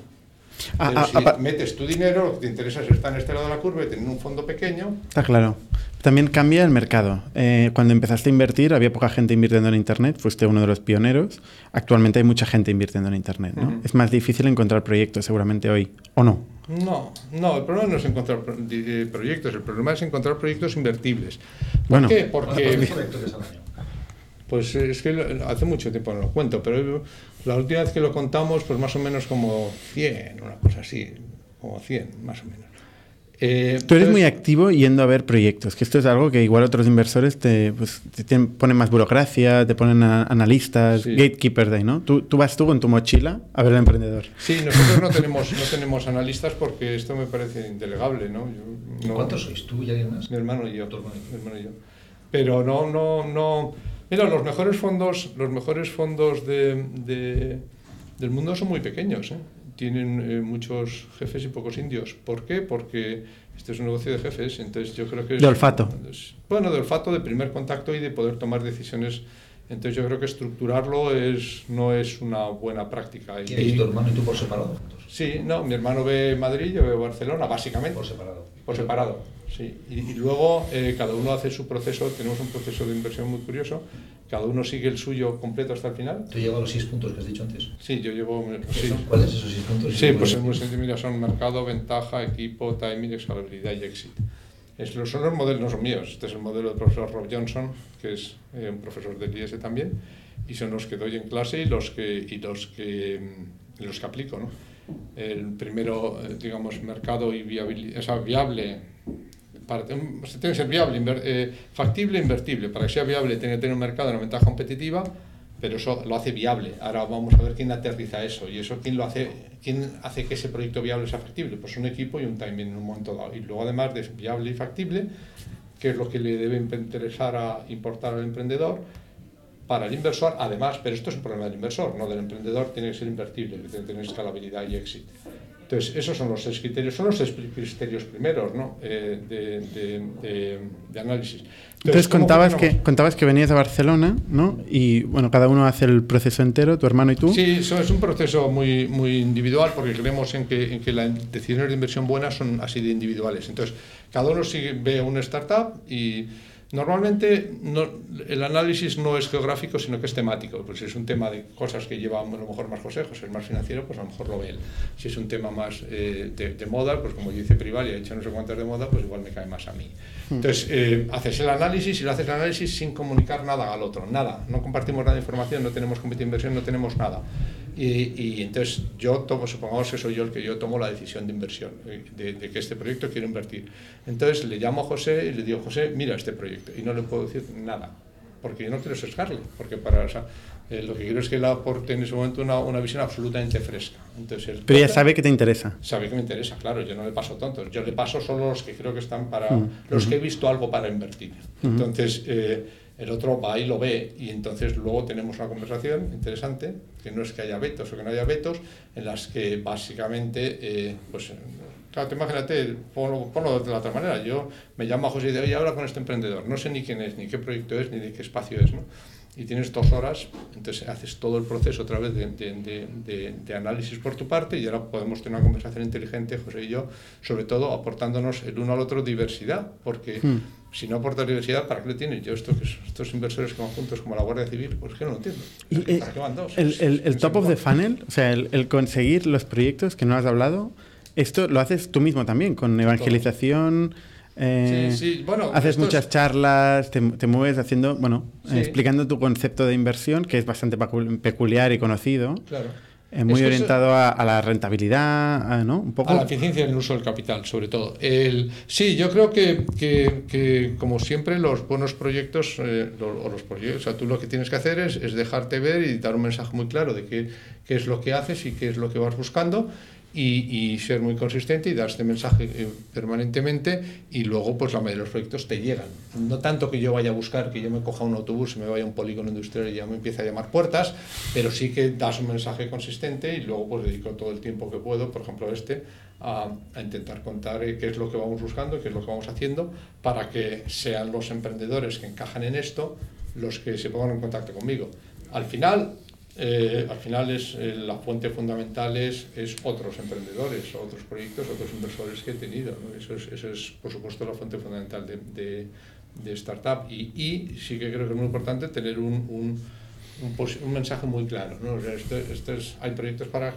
Ah, Pero ah, si apa- metes tu dinero, lo que te interesa es estar en este lado de la curva y tener un fondo pequeño. Está claro. También cambia el mercado. Eh, cuando empezaste a invertir, había poca gente invirtiendo en Internet, fuiste uno de los pioneros. Actualmente hay mucha gente invirtiendo en Internet. ¿no? Ujú. Es más difícil encontrar proyectos seguramente hoy, ¿o no? No, no, el problema no es encontrar eh, proyectos, el problema es encontrar proyectos invertibles. ¿Por Bueno. qué? ¿Cuántos Porque? Pues es que hace mucho tiempo no lo cuento, pero la última vez que lo contamos, pues más o menos como 100, una cosa así, como 100, más o menos. Eh, Tú eres entonces- muy activo yendo a ver proyectos, que esto es algo que igual otros inversores te, pues, te tienen- ponen más burocracia, te ponen a- analistas, Sí. gatekeepers de ahí, ¿no? Tú, tú vas tú con tu mochila a ver al emprendedor. Sí, nosotros no *laughs* tenemos, no tenemos analistas porque esto me parece indelegable, ¿no? Yo no- ¿Cuántos sois? ¿Tú y alguien más? Mi hermano y yo. Mi hermano y yo. Pero no, no, no. Mira, los mejores fondos, los mejores fondos de, de- del mundo son muy pequeños. ¿eh? Tienen eh, muchos jefes y pocos indios. ¿Por qué? Porque este es un negocio de jefes. Entonces yo creo que es- De olfato. es- bueno, de olfato, de primer contacto y de poder tomar decisiones. Entonces yo creo que estructurarlo es, no es una buena práctica. Y- ¿Quién es tu hermano y tú por separado? juntos? Sí, no, mi hermano ve Madrid, yo veo Barcelona, básicamente. Por separado. Por separado, sí. Y, y luego eh, cada uno hace su proceso, tenemos un proceso de inversión muy curioso, cada uno sigue el suyo completo hasta el final. ¿Tú llevas los seis puntos que has dicho antes? Sí, yo llevo... ¿Qué Sí, son? ¿Cuáles esos seis puntos? sí pues sencillo, mira, son mercado, ventaja, equipo, timing, escalabilidad y éxito. Es, son los modelos, no son míos, este es el modelo del profesor Rob Johnson, que es eh, un profesor del IES también, y son los que doy en clase y los que, y los que, mm, los que aplico. ¿no? El primero, eh, digamos, mercado y viabilidad, o sea, viable, para, ten- o sea, tiene que ser viable, inver- eh, factible e invertible. Para que sea viable tiene que tener un mercado, una ventaja competitiva, pero eso lo hace viable. Ahora vamos a ver quién aterriza eso y eso quién lo hace, quién hace que ese proyecto viable sea factible. Pues un equipo y un timing en un momento dado. Y luego además de viable y factible, que es lo que le debe interesar a importar al emprendedor, para el inversor, además, pero esto es un problema del inversor, no del emprendedor, tiene que ser invertible, tiene que tener escalabilidad y éxito. Entonces, esos son los seis criterios, son los seis criterios primeros ¿no? Eh, de, de- de- de análisis. Entonces ¿cómo contabas que, contabas que venías a Barcelona, ¿no? Y bueno, cada uno hace el proceso entero, tu hermano y tú. Sí, eso es un proceso muy, muy individual porque creemos en que, en que las decisiones de inversión buenas son así de individuales. Entonces, cada uno sigue, ve una startup y Normalmente no, el análisis no es geográfico, sino que es temático. Pues si es un tema de cosas que lleva a lo mejor más José, José es más financiero, pues a lo mejor lo ve él. Si es un tema más eh, de, moda, pues como yo hice Prival y he hecho no sé cuántas de moda, pues igual me cae más a mí. Hmm. Entonces, eh, haces el análisis y lo haces el análisis sin comunicar nada al otro, nada. No compartimos nada de información, no tenemos comité de inversión, no tenemos nada. Y, entonces yo tomo, supongamos que soy yo el que yo tomo la decisión de inversión, eh, de, que este proyecto quiero invertir. Entonces le llamo a José y le digo, José, mira este proyecto. Y no le puedo decir nada, porque yo no quiero sesgarle, porque para, eh, lo que quiero es que él aporte en ese momento una, una visión absolutamente fresca. Entonces, Pero ya sabe que te interesa. Sabe que me interesa, claro, yo no le paso tontos, yo le paso solo los que creo que están para, mm, los que he visto algo para invertir. Entonces... Eh, el otro va y lo ve y entonces luego tenemos una conversación interesante, que no es que haya vetos o que no haya vetos, en las que básicamente, eh, pues, claro, te imagínate, ponlo, de la otra manera, yo me llamo a José y digo, oye, habla con este emprendedor, no sé ni quién es, ni qué proyecto es, ni de qué espacio es, ¿no? y tienes dos horas, entonces haces todo el proceso otra vez de, análisis por tu parte y ahora podemos tener una conversación inteligente, José y yo, sobre todo aportándonos el uno al otro diversidad, porque hmm. Si no aportas diversidad, ¿para qué le tienes? Yo esto, estos inversores conjuntos como la Guardia Civil, pues que no lo entiendo. Eh, ¿Para qué van dos? El, el, el top of the funnel, o sea, el, el, conseguir los proyectos que no has hablado, esto lo haces tú mismo también, con evangelización... Eh, bueno, haces muchas charlas, te, mueves haciendo, bueno, explicando tu concepto de inversión, que es bastante peculiar y conocido. Claro. Muy orientado a, la rentabilidad, ¿no? Un poco. A la eficiencia en el uso del capital, sobre todo. El, sí, yo creo que, que, que como siempre, los buenos proyectos, eh, o los proyectos, o sea, tú lo que tienes que hacer es, es dejarte ver y dar un mensaje muy claro de qué, qué es lo que haces y qué es lo que vas buscando y, ser muy consistente y dar este mensaje eh, permanentemente y luego pues la mayoría de los proyectos te llegan. No tanto que yo vaya a buscar, que yo me coja un autobús y me vaya a un polígono industrial y ya me empiece a llamar puertas, pero sí que das un mensaje consistente y luego pues dedico todo el tiempo que puedo, por ejemplo este, a, a intentar contar eh, qué es lo que vamos buscando, qué es lo que vamos haciendo, para que sean los emprendedores que encajan en esto los que se pongan en contacto conmigo. Al final, eh, al final es eh, la fuente fundamental es, es, otros emprendedores, otros proyectos, otros inversores que he tenido. Eso, es, eso, es, por supuesto, la fuente fundamental de, de, de startup. Y, y, sí que creo que es muy importante tener un, un un, mensaje muy claro. ¿no? este, es, hay proyectos para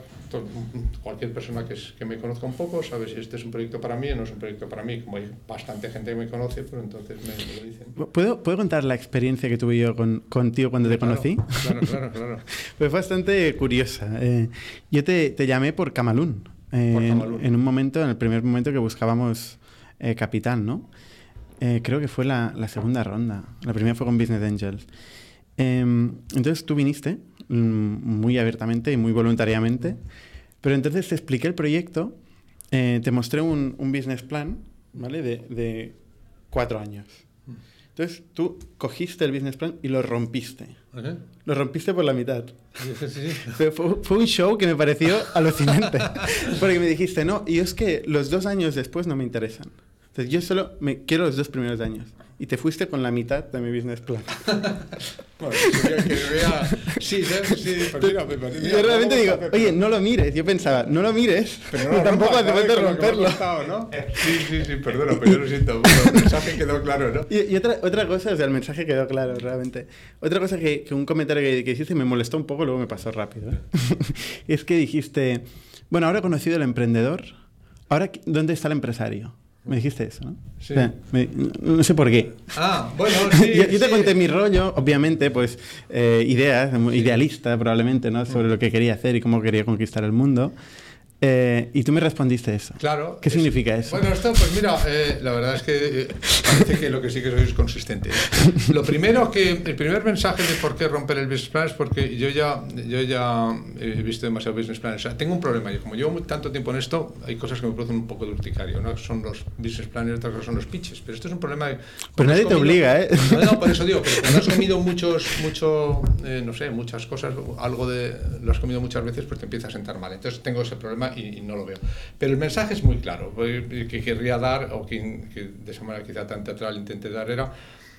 cualquier persona que, que, me conozca un poco, sabe si este es un proyecto para mí o no es un proyecto para mí. Como hay bastante gente que me conoce, pues entonces me, lo dicen. ¿Puedo, ¿Puedo contar la experiencia que tuve yo con, contigo cuando te conocí? Claro, claro, *laughs* claro. Fue bastante curiosa. Eh, yo te, te, llamé por Camalún. Eh, en, un momento, en el primer momento que buscábamos eh, capital, ¿no? creo que fue la, la segunda ronda. La primera fue con Business Angels. Em, entonces tú viniste muy abiertamente y muy voluntariamente, pero entonces te expliqué el proyecto, eh, te mostré un, un, business plan, ¿vale? De, de, cuatro años. Entonces tú cogiste el business plan y lo rompiste. Lo rompiste por la mitad. *laughs* Fue, fue, un show que me pareció alucinante. *laughs* Porque me dijiste, no, y es que los dos años después no me interesan. Entonces yo solo me quiero los dos primeros años y te fuiste con la mitad de mi business plan. *laughs* bueno, que vea... Sí, sí, pues mira, pues mira, Yo realmente digo, oye, no lo mires. Yo pensaba, no lo mires, pero *laughs* no tampoco hace falta romperlo. ¿no? *laughs* Sí, sí, sí, perdona, pero yo lo siento. el mensaje quedó claro, ¿no? Y, y, otra, otra cosa, o sea, el mensaje quedó claro, realmente. Otra cosa que, que un comentario que, que hiciste me molestó un poco, luego me pasó rápido. ¿eh? es que dijiste, bueno, ahora he conocido al emprendedor, ahora, ¿dónde está el empresario? Me dijiste eso, ¿no? Sí. no sé por qué. Ah, bueno, *laughs* sí. yo, te conté mi rollo, obviamente, pues, eh, ideas, idealista probablemente, ¿no? Sobre lo que quería hacer y cómo quería conquistar el mundo. Eh, y tú me respondiste eso. Claro. ¿Qué significa eso? Bueno, esto, pues mira, eh, la verdad es que eh, parece que lo que sí que soy es consistente. Lo primero que, el primer mensaje de por qué romper el business plan es porque yo ya, yo ya he visto demasiado business plan. O sea, tengo un problema. Yo, como llevo tanto tiempo en esto, hay cosas que me producen un poco de urticario. ¿no? Son los business plans y otras son los pitches. Pero esto es un problema de. Pero nadie te obliga, ¿eh? No, no, por eso digo, pero cuando has comido muchos, mucho, no sé, muchas cosas, algo de. Lo has comido muchas veces, pues te empieza a sentar mal. Entonces tengo ese problema y, no lo veo. Pero el mensaje es muy claro, que querría dar, o que, de esa manera quizá tan teatral intenté dar, era,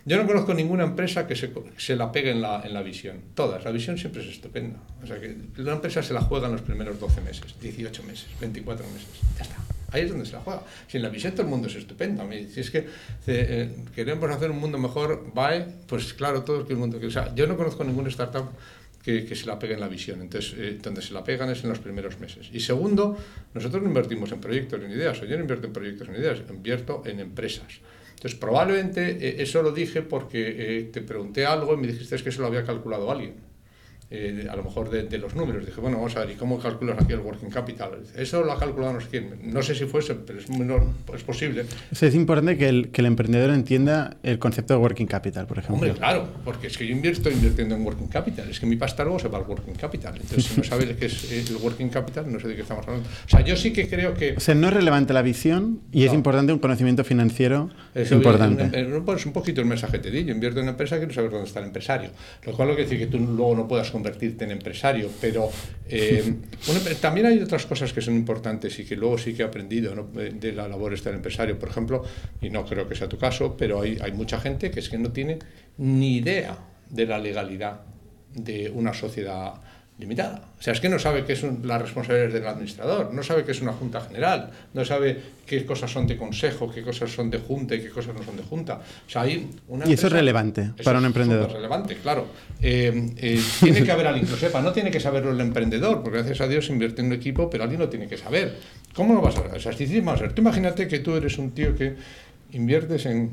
yo no conozco ninguna empresa que se, se la pegue en la, en la, visión. Todas, la visión siempre es estupenda. O sea, que una empresa se la juega en los primeros 12 meses, 18 meses, 24 meses, ya está. Ahí es donde se la juega. Si en la visión todo el mundo es estupendo. Si es que eh, queremos hacer un mundo mejor, bye, pues claro, todo el mundo. O sea, yo no conozco ninguna startup que, se la pegue en la visión. Entonces, eh, donde se la pegan es en los primeros meses. Y segundo, nosotros no invertimos en proyectos, en ideas. O yo no invierto en proyectos, en ideas, invierto en empresas. Entonces, probablemente eh, eso lo dije porque eh, te pregunté algo y me dijiste que eso lo había calculado alguien. Eh, a lo mejor de, los números. Dije, bueno, vamos a ver, ¿y cómo calculas aquí el working capital? Eso lo ha calculado no sé quién. No sé si fuese, pero es, menor, es posible. es importante que el, que el, emprendedor entienda el concepto de working capital, por ejemplo. Hombre, claro, porque es que yo invierto invirtiendo en working capital. Es que mi pasta luego se va al working capital. Entonces, si no sabe qué es el working capital, no sé de qué estamos hablando. O sea, yo sí que creo que... O sea, no es relevante la visión y es importante un conocimiento financiero es importante. Pues un poquito el mensaje te di. Yo invierto en una empresa, quiero saber dónde está el empresario. Lo cual no quiere decir que tú luego no puedas convertirte en empresario, pero *laughs* eh, también hay otras cosas que son importantes y que luego sí que he aprendido de la labor del empresario, por ejemplo, y no creo que sea tu caso, pero hay, hay mucha gente que es que no tiene ni idea de la legalidad de una sociedad limitada. O sea, es que no sabe qué son las responsabilidades del administrador, no sabe qué es una junta general, no sabe qué cosas son de consejo, qué cosas son de junta y qué cosas no son de junta. O sea, hay una y eso es relevante para un emprendedor. Es relevante, claro. Eh, eh, tiene que haber alguien que lo sepa, no tiene que saberlo el emprendedor, porque gracias a Dios invierte en un equipo, pero alguien lo tiene que saber. ¿Cómo lo vas a saber? O sea, si vamos a ver, tú imagínate que tú eres un tío que inviertes en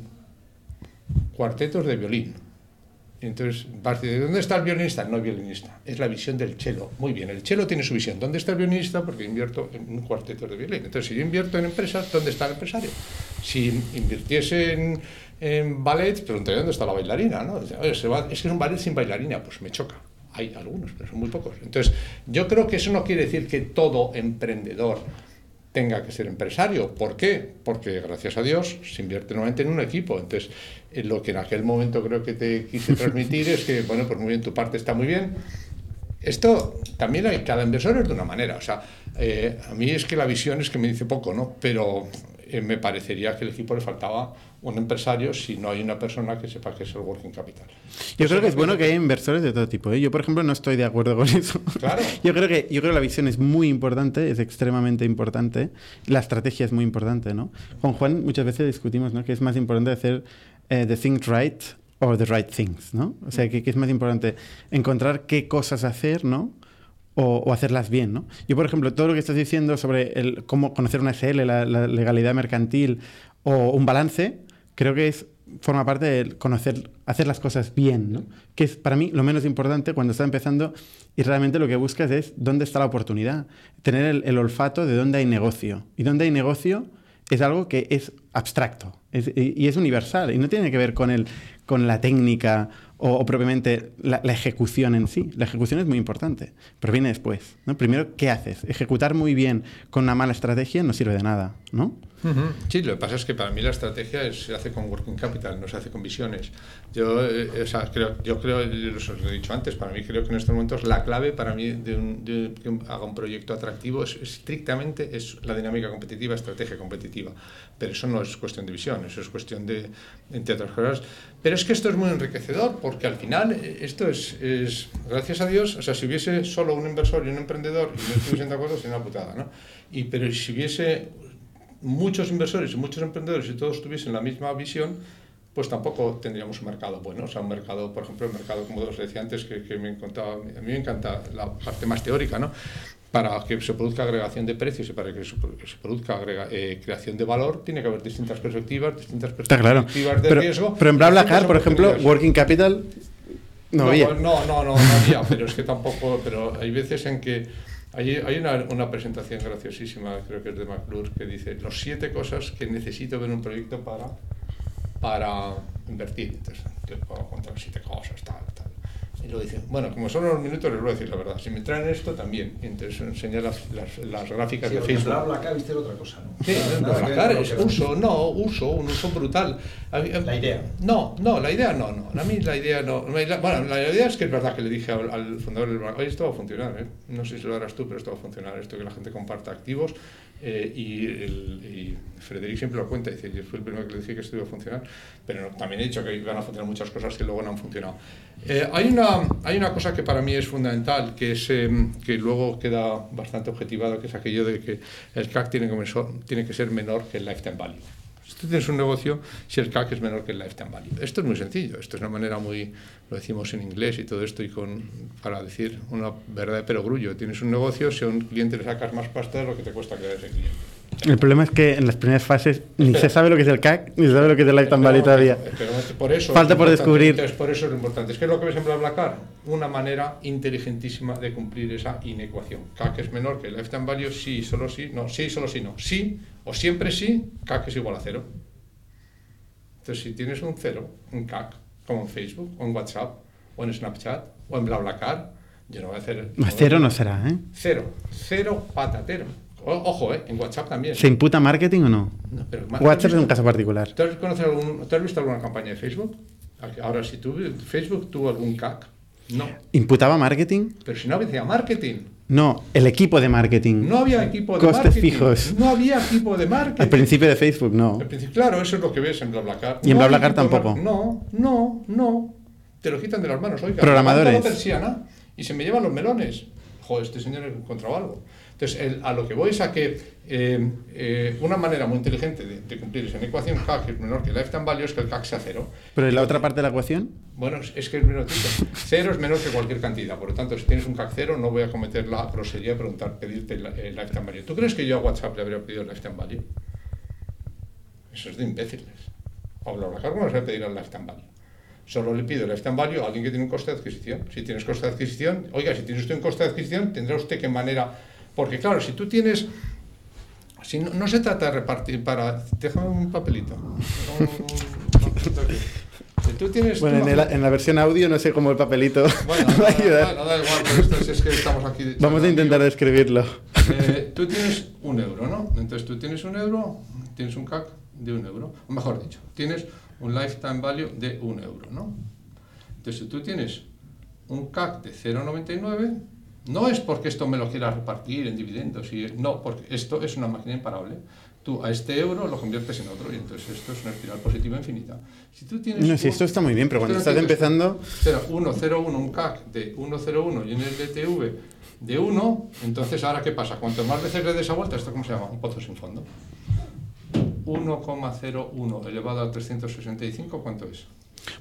cuartetos de violín entonces, ¿de dónde está el violinista? No violinista, es la visión del cello. Muy bien, el cello tiene su visión. ¿Dónde está el violinista? Porque invierto en un cuarteto de violín. Entonces, si yo invierto en empresas, ¿dónde está el empresario? Si invirtiese en, en ballet, preguntaría dónde está la bailarina. ¿no? es que es un ballet sin bailarina, pues me choca. Hay algunos, pero son muy pocos. Entonces, yo creo que eso no quiere decir que todo emprendedor tenga que ser empresario. ¿Por qué? Porque gracias a Dios se invierte nuevamente en un equipo. Entonces, lo que en aquel momento creo que te quise *laughs* transmitir es que, bueno, pues muy bien, tu parte está muy bien. Esto también hay, cada inversor es de una manera. O sea, eh, a mí es que la visión es que me dice poco, ¿no? Pero eh, me parecería que el equipo le faltaba un empresario si no hay una persona que sepa que es el working capital. Yo creo que es bueno que haya inversores de todo tipo. ¿eh? Yo, por ejemplo, no estoy de acuerdo con eso. Claro. *laughs* yo, creo que, yo creo que la visión es muy importante, es extremadamente importante. La estrategia es muy importante. ¿no? Con Juan muchas veces discutimos ¿no? que es más importante hacer eh, the things right or the right things. ¿no? O sea, que, es más importante encontrar qué cosas hacer, ¿no? O, hacerlas bien, ¿no? Yo, por ejemplo, todo lo que estás diciendo sobre el, cómo conocer una SL, la, legalidad mercantil o un balance, creo que forma parte de conocer, hacer las cosas bien, ¿no? que es para mí lo menos importante cuando estás empezando y realmente lo que buscas es dónde está la oportunidad, tener el, olfato de dónde hay negocio. Y dónde hay negocio es algo que es abstracto y, es universal y no tiene que ver con, el, con la técnica o, propiamente la, ejecución en sí. La ejecución es muy importante, pero viene después. ¿no? Primero, ¿qué haces? Ejecutar muy bien con una mala estrategia no sirve de nada, ¿no? Sí, lo que pasa es que para mí la estrategia se hace con working capital, no se hace con visiones. Yo, eh, o sea, creo, yo creo, os lo he dicho antes, para mí creo que en estos momentos la clave para mí de, que haga un proyecto atractivo es estrictamente es la dinámica competitiva, estrategia competitiva. Pero eso no es cuestión de visión, eso es cuestión de, entre otras cosas. Pero es que esto es muy enriquecedor porque al final eh, esto es, es gracias a Dios, o sea, si hubiese solo un inversor y un emprendedor y no estuviesen de acuerdo, sería una putada, ¿no? Y, pero si hubiese muchos inversores y muchos emprendedores y todos tuviesen la misma visión, pues tampoco tendríamos un mercado bueno. O sea, un mercado, por ejemplo, el mercado, como os decía antes, que, que me encantaba, a mí me encanta la parte más teórica, ¿no? Para que se produzca agregación de precios y para que se, produzca eh, creación de valor, tiene que haber distintas perspectivas, distintas perspectivas de pero, riesgo. Pero en BlaBlaCar, por ejemplo, Working Capital no, había. No, no, no, no había, pero es que tampoco, pero hay veces en que hay, hay una, una, presentación graciosísima, creo que es de McClure, que dice los siete cosas que necesito ver un proyecto para, para invertir. Entonces, te puedo contar siete cosas, tal, tal. Y luego dice, bueno, como son unos minutos, les voy a decir la verdad. Si me traen esto, también. Y entonces las, las, las gráficas sí, de Facebook. BlaBlaCar, viste otra cosa, ¿no? Sí, es uso, no, uso, un uso brutal. La idea. No, no, la idea no, no. A mí la idea no. Bueno, la idea es que es verdad que le dije al, al fundador del oye, esto va a funcionar, ¿eh? No sé si lo harás tú, pero esto va a funcionar. Esto que la gente comparta activos. Eh, y, el, y Frederic siempre lo cuenta, dice, yo fui el primero que le dije que esto iba a funcionar, pero también he dicho que iban a funcionar muchas cosas que luego no han funcionado. Eh, hay, una, hay una cosa que para mí es fundamental, que, es, eh, que luego queda bastante objetivado, que es aquello de que el CAC tiene que, ser menor que el lifetime value. Si tú tienes un negocio, si el CAC es menor que el lifetime value. Esto es muy sencillo, esto es una manera muy, lo decimos en inglés y todo esto, y con, para decir una verdad de perogrullo. Tienes un negocio, si a un cliente le sacas más pasta de lo que te cuesta crear ese cliente. El problema es que en las primeras fases ni se sabe lo que es el CAC, ni se sabe lo que es el Lifetime Value todavía. Pero por eso Falta es por descubrir. Entonces, por eso es lo importante. Es que es lo que ves en BlaBlaCar, una manera inteligentísima de cumplir esa inecuación. CAC es menor que el lifetime value, sí, solo sí, no, sí, solo sí, no. Sí o siempre sí, CAC es igual a cero. Entonces, si tienes un cero, un CAC, como en Facebook, o en WhatsApp, o en Snapchat, o en BlaBlaCar, yo no voy a hacer... Cero no será, ¿eh? Cero, cero patatero. Ojo, ¿eh? En WhatsApp también. ¿Se imputa marketing o no? No, pero WhatsApp es ¿tú has un caso particular. ¿Tú has, conocido algún- tú has visto alguna campaña de Facebook? Ahora, si tú, Facebook tuvo algún CAC, no. ¿Imputaba marketing? Pero si no había marketing, No, el equipo de marketing. no había equipo de Costes marketing. fijos. No había equipo de marketing. Al principio de Facebook, no. Principio, claro, eso es lo que ves en BlaBlaCar. Y en No BlaBlaCar tampoco. No, no, no. Te lo quitan de las manos. Oiga, Programadores. la persiana y se me llevan los melones. Joder, este señor encontraba algo. Entonces, el- a lo que voy es a que eh, eh, una manera muy inteligente de, de cumplir esa ecuación CAC es menor que el lifetime value es que el CAC sea cero. Pero ¿y la otra parte de la ecuación? Bueno, es- que es menor Cero es menor que cualquier cantidad. Por lo tanto, si tienes un CAC cero, no voy a cometer la grosería de preguntar, pedirte el, el lifetime value. ¿Tú crees que yo a WhatsApp le habría pedido el lifetime value? Eso es de imbéciles. A BlaBlaCar, ¿cómo les voy a pedir el lifetime value? Solo le pido el lifetime value a alguien que tiene un coste de adquisición. Si tienes coste de adquisición, oiga, si tiene usted un coste de adquisición, tendrá usted que manera. Porque, claro, si tú tienes. Si no, no se trata de repartir para. Déjame un papelito. Un- un papelito aquí. Si tú tienes. Bueno, tú en, el- en la versión audio no sé cómo el papelito bueno, *laughs* va a da, ayudar. igual, pero esto es, es que estamos aquí. Vamos a intentar describirlo. Eh, tú tienes un euro, ¿no? Entonces tú tienes un euro, tienes un CAC de un euro. O mejor dicho, tienes un lifetime value de un euro, ¿no? Entonces si tú tienes un CAC de 0,99, no es porque esto me lo quieras repartir en dividendos, y, no, porque esto es una máquina imparable. Tú a este euro lo conviertes en otro y entonces esto es una espiral positiva infinita. Si tú tienes No, un- esto está muy bien, pero cuando estás empezando... 101, un CAC de 101 y un LTV de 1, entonces ahora ¿qué pasa? Cuanto más veces le des esa vuelta, ¿esto cómo se llama? Un pozo sin fondo. 1,01 elevado a 365, ¿cuánto es?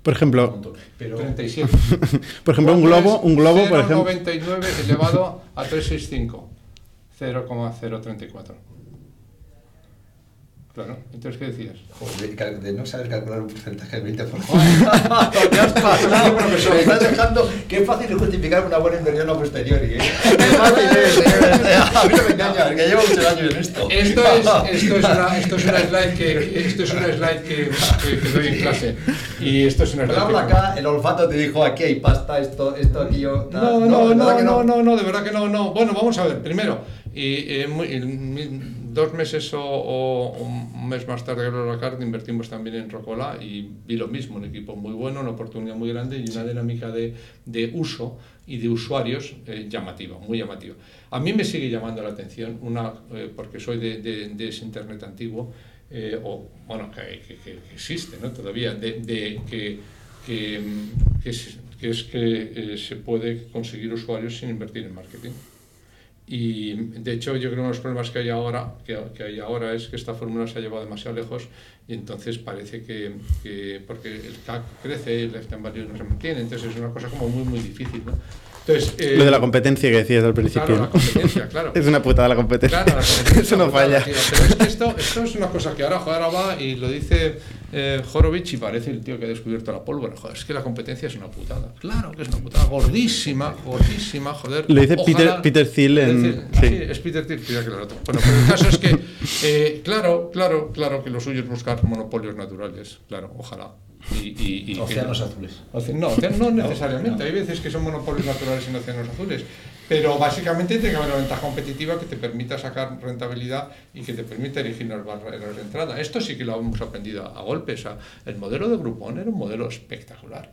Por ejemplo, Pero 37. *laughs* por ejemplo un ¿Cuánto globo, un globo, por ejemplo... 0,99 elevado a 365. 0,034. Claro, entonces ¿qué decías? Joder, de, no saber calcular un porcentaje del 20%. ¿Qué *laughs* has pasado, *laughs* profesor? Me estás dejando. Qué fácil es justificar una buena inversión a posteriori. ¿eh? *laughs* Qué fácil es, ¿eh? A mí no me engañas, que llevo muchos años en esto. Esto es, esto es, una, esto es una slide que, esto es una slide que, que- que doy en clase. Y esto es una slide. Habla que- acá, el olfato te dijo aquí hay pasta, esto, esto, aquello. No, no, ¿verdad no, que no, no, no, de verdad que no, no. Bueno, vamos a ver, primero, y, eh, muy- mi- dos meses o, o un mes más tarde que la carta invertimos también en Rocola y vi lo mismo, un equipo muy bueno, una oportunidad muy grande y una dinámica de, de uso y de usuarios eh, llamativa, muy llamativa. A mí me sigue llamando la atención, una, eh, porque soy de, de- de ese Internet antiguo, eh, o bueno, que, que- existe ¿no? todavía, de, de que, que, que es, que, es que eh, se puede conseguir usuarios sin invertir en marketing. Y de hecho yo creo que uno de los problemas que hay ahora, que, hay ahora es que esta fórmula se ha llevado demasiado lejos y entonces parece que, que porque el CAC crece, el lifetime value no se mantiene, entonces es una cosa como muy muy difícil. ¿no? Entonces, eh, Lo de la competencia que decías al principio. Claro, la ¿no? competencia, claro. *laughs* es una putada la competencia. Claro, la competencia *laughs* Eso no falla. Pero es que esto, esto es una cosa que ahora, joder, ahora va y lo dice eh, Horowitz y parece el tío que ha descubierto la pólvora. Joder, es que la competencia es una putada. Claro que es una putada. Gordísima, gordísima, joder. Lo dice Ojalá- Peter- Peter Thiel en- decir, sí. sí, es Peter Thiel, que lo. Bueno, pero el caso es que, eh, claro, claro, claro que lo suyo es buscar monopolios naturales. Claro, ojalá. Y, y- y que- Océanos azules. Oce- No, *laughs* no necesariamente. Hay veces que son monopolios naturales en océanos azules. Pero básicamente tiene que haber una ventaja competitiva que te permita sacar rentabilidad y que te permita erigir las barreras de entrada. Esto sí que lo hemos aprendido a golpes. O sea, el modelo de Groupon era un modelo espectacular.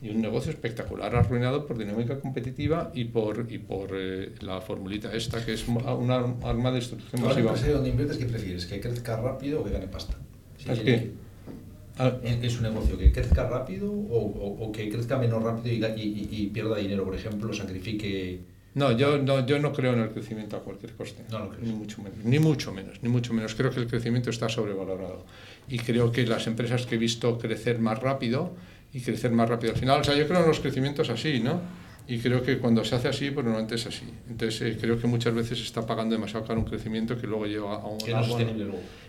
Y un negocio espectacular arruinado por dinámica competitiva y por, y por eh, la formulita esta, que es una arma de destrucción Tú masiva. empresario donde inviertes, ¿qué prefieres? ¿Que crezca rápido o que gane pasta? Si Es que- Ah, ¿Es un negocio que crezca rápido o, o- o que crezca menos rápido y, pierda dinero, por ejemplo, sacrifique No, yo no, yo no creo en el crecimiento a cualquier coste. No lo. Ni mucho menos, ni mucho menos, ni mucho menos. Creo que el crecimiento está sobrevalorado. Y creo que las empresas que he visto crecer más rápido y crecer más rápido al final, o sea, yo creo en los crecimientos así, ¿no? Y creo que cuando se hace así, pues normalmente es así. Entonces, eh, creo que muchas veces se está pagando demasiado caro un crecimiento que luego lleva a un... No luego.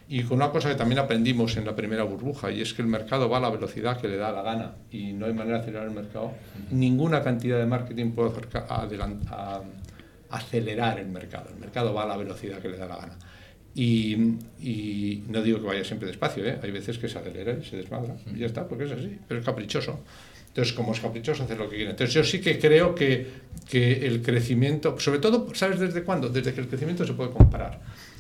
Y con una cosa que también aprendimos en la primera burbuja, y es que el mercado va a la velocidad que le da la gana y no hay manera de acelerar el mercado. Ninguna cantidad de marketing puede acerca- adelan- a- acelerar el mercado. El mercado va a la velocidad que le da la gana. Y, y no digo que vaya siempre despacio, ¿eh? hay veces que se acelera y se desmadra, y ya está, porque es así, pero es caprichoso. Entonces, como es caprichoso, hacer lo que quiere. Entonces, yo sí que creo que, que el crecimiento, sobre todo, ¿sabes desde cuándo? Desde que el crecimiento se puede comparar.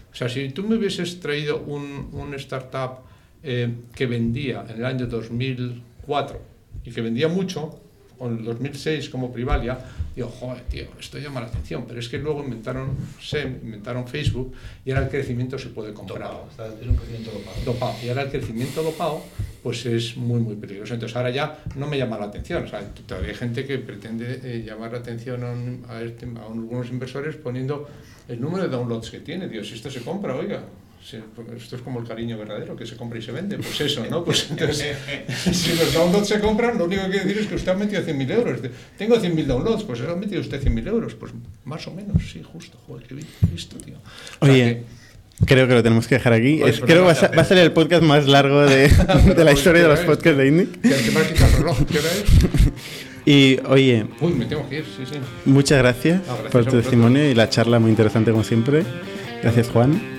O sea, si tú me hubieses traído un, un startup eh, que vendía en el año 2004 y que vendía mucho, o en el 2006 como Privalia, digo, joder, tío, esto llama la atención. Pero es que luego inventaron SEM, inventaron Facebook y ahora el crecimiento se puede comprar Dopado, está- es un crecimiento dopado. dopado. Y ahora el crecimiento dopado, pues es muy, muy peligroso. Entonces ahora ya no me llama la atención. O sea, todavía hay gente que pretende eh, llamar la atención a, un- a este- a algunos inversores poniendo el número de downloads que tiene. Dios, si esto se compra, oiga. Esto es como el cariño verdadero, que se compra y se vende. Pues eso, ¿no? Pues entonces, *laughs* si los downloads se compran, lo único que quiere decir es que usted ha metido 100.000 euros. Tengo 100.000 downloads, pues ha metido usted 100.000 euros. Pues más o menos, sí, justo. Joder, qué bien visto, tío. O sea Oye, que- creo que lo tenemos que dejar aquí. Oye, Es- pues creo que va va a ser el podcast más largo de, *laughs* de la historia de los podcasts de Indic. Que te me has quitado el reloj, ¿qué hora es? Y oye, Uy, me tengo que ir, sí, sí. muchas gracias, No, gracias por tu testimonio y la charla muy interesante como siempre. Gracias Juan.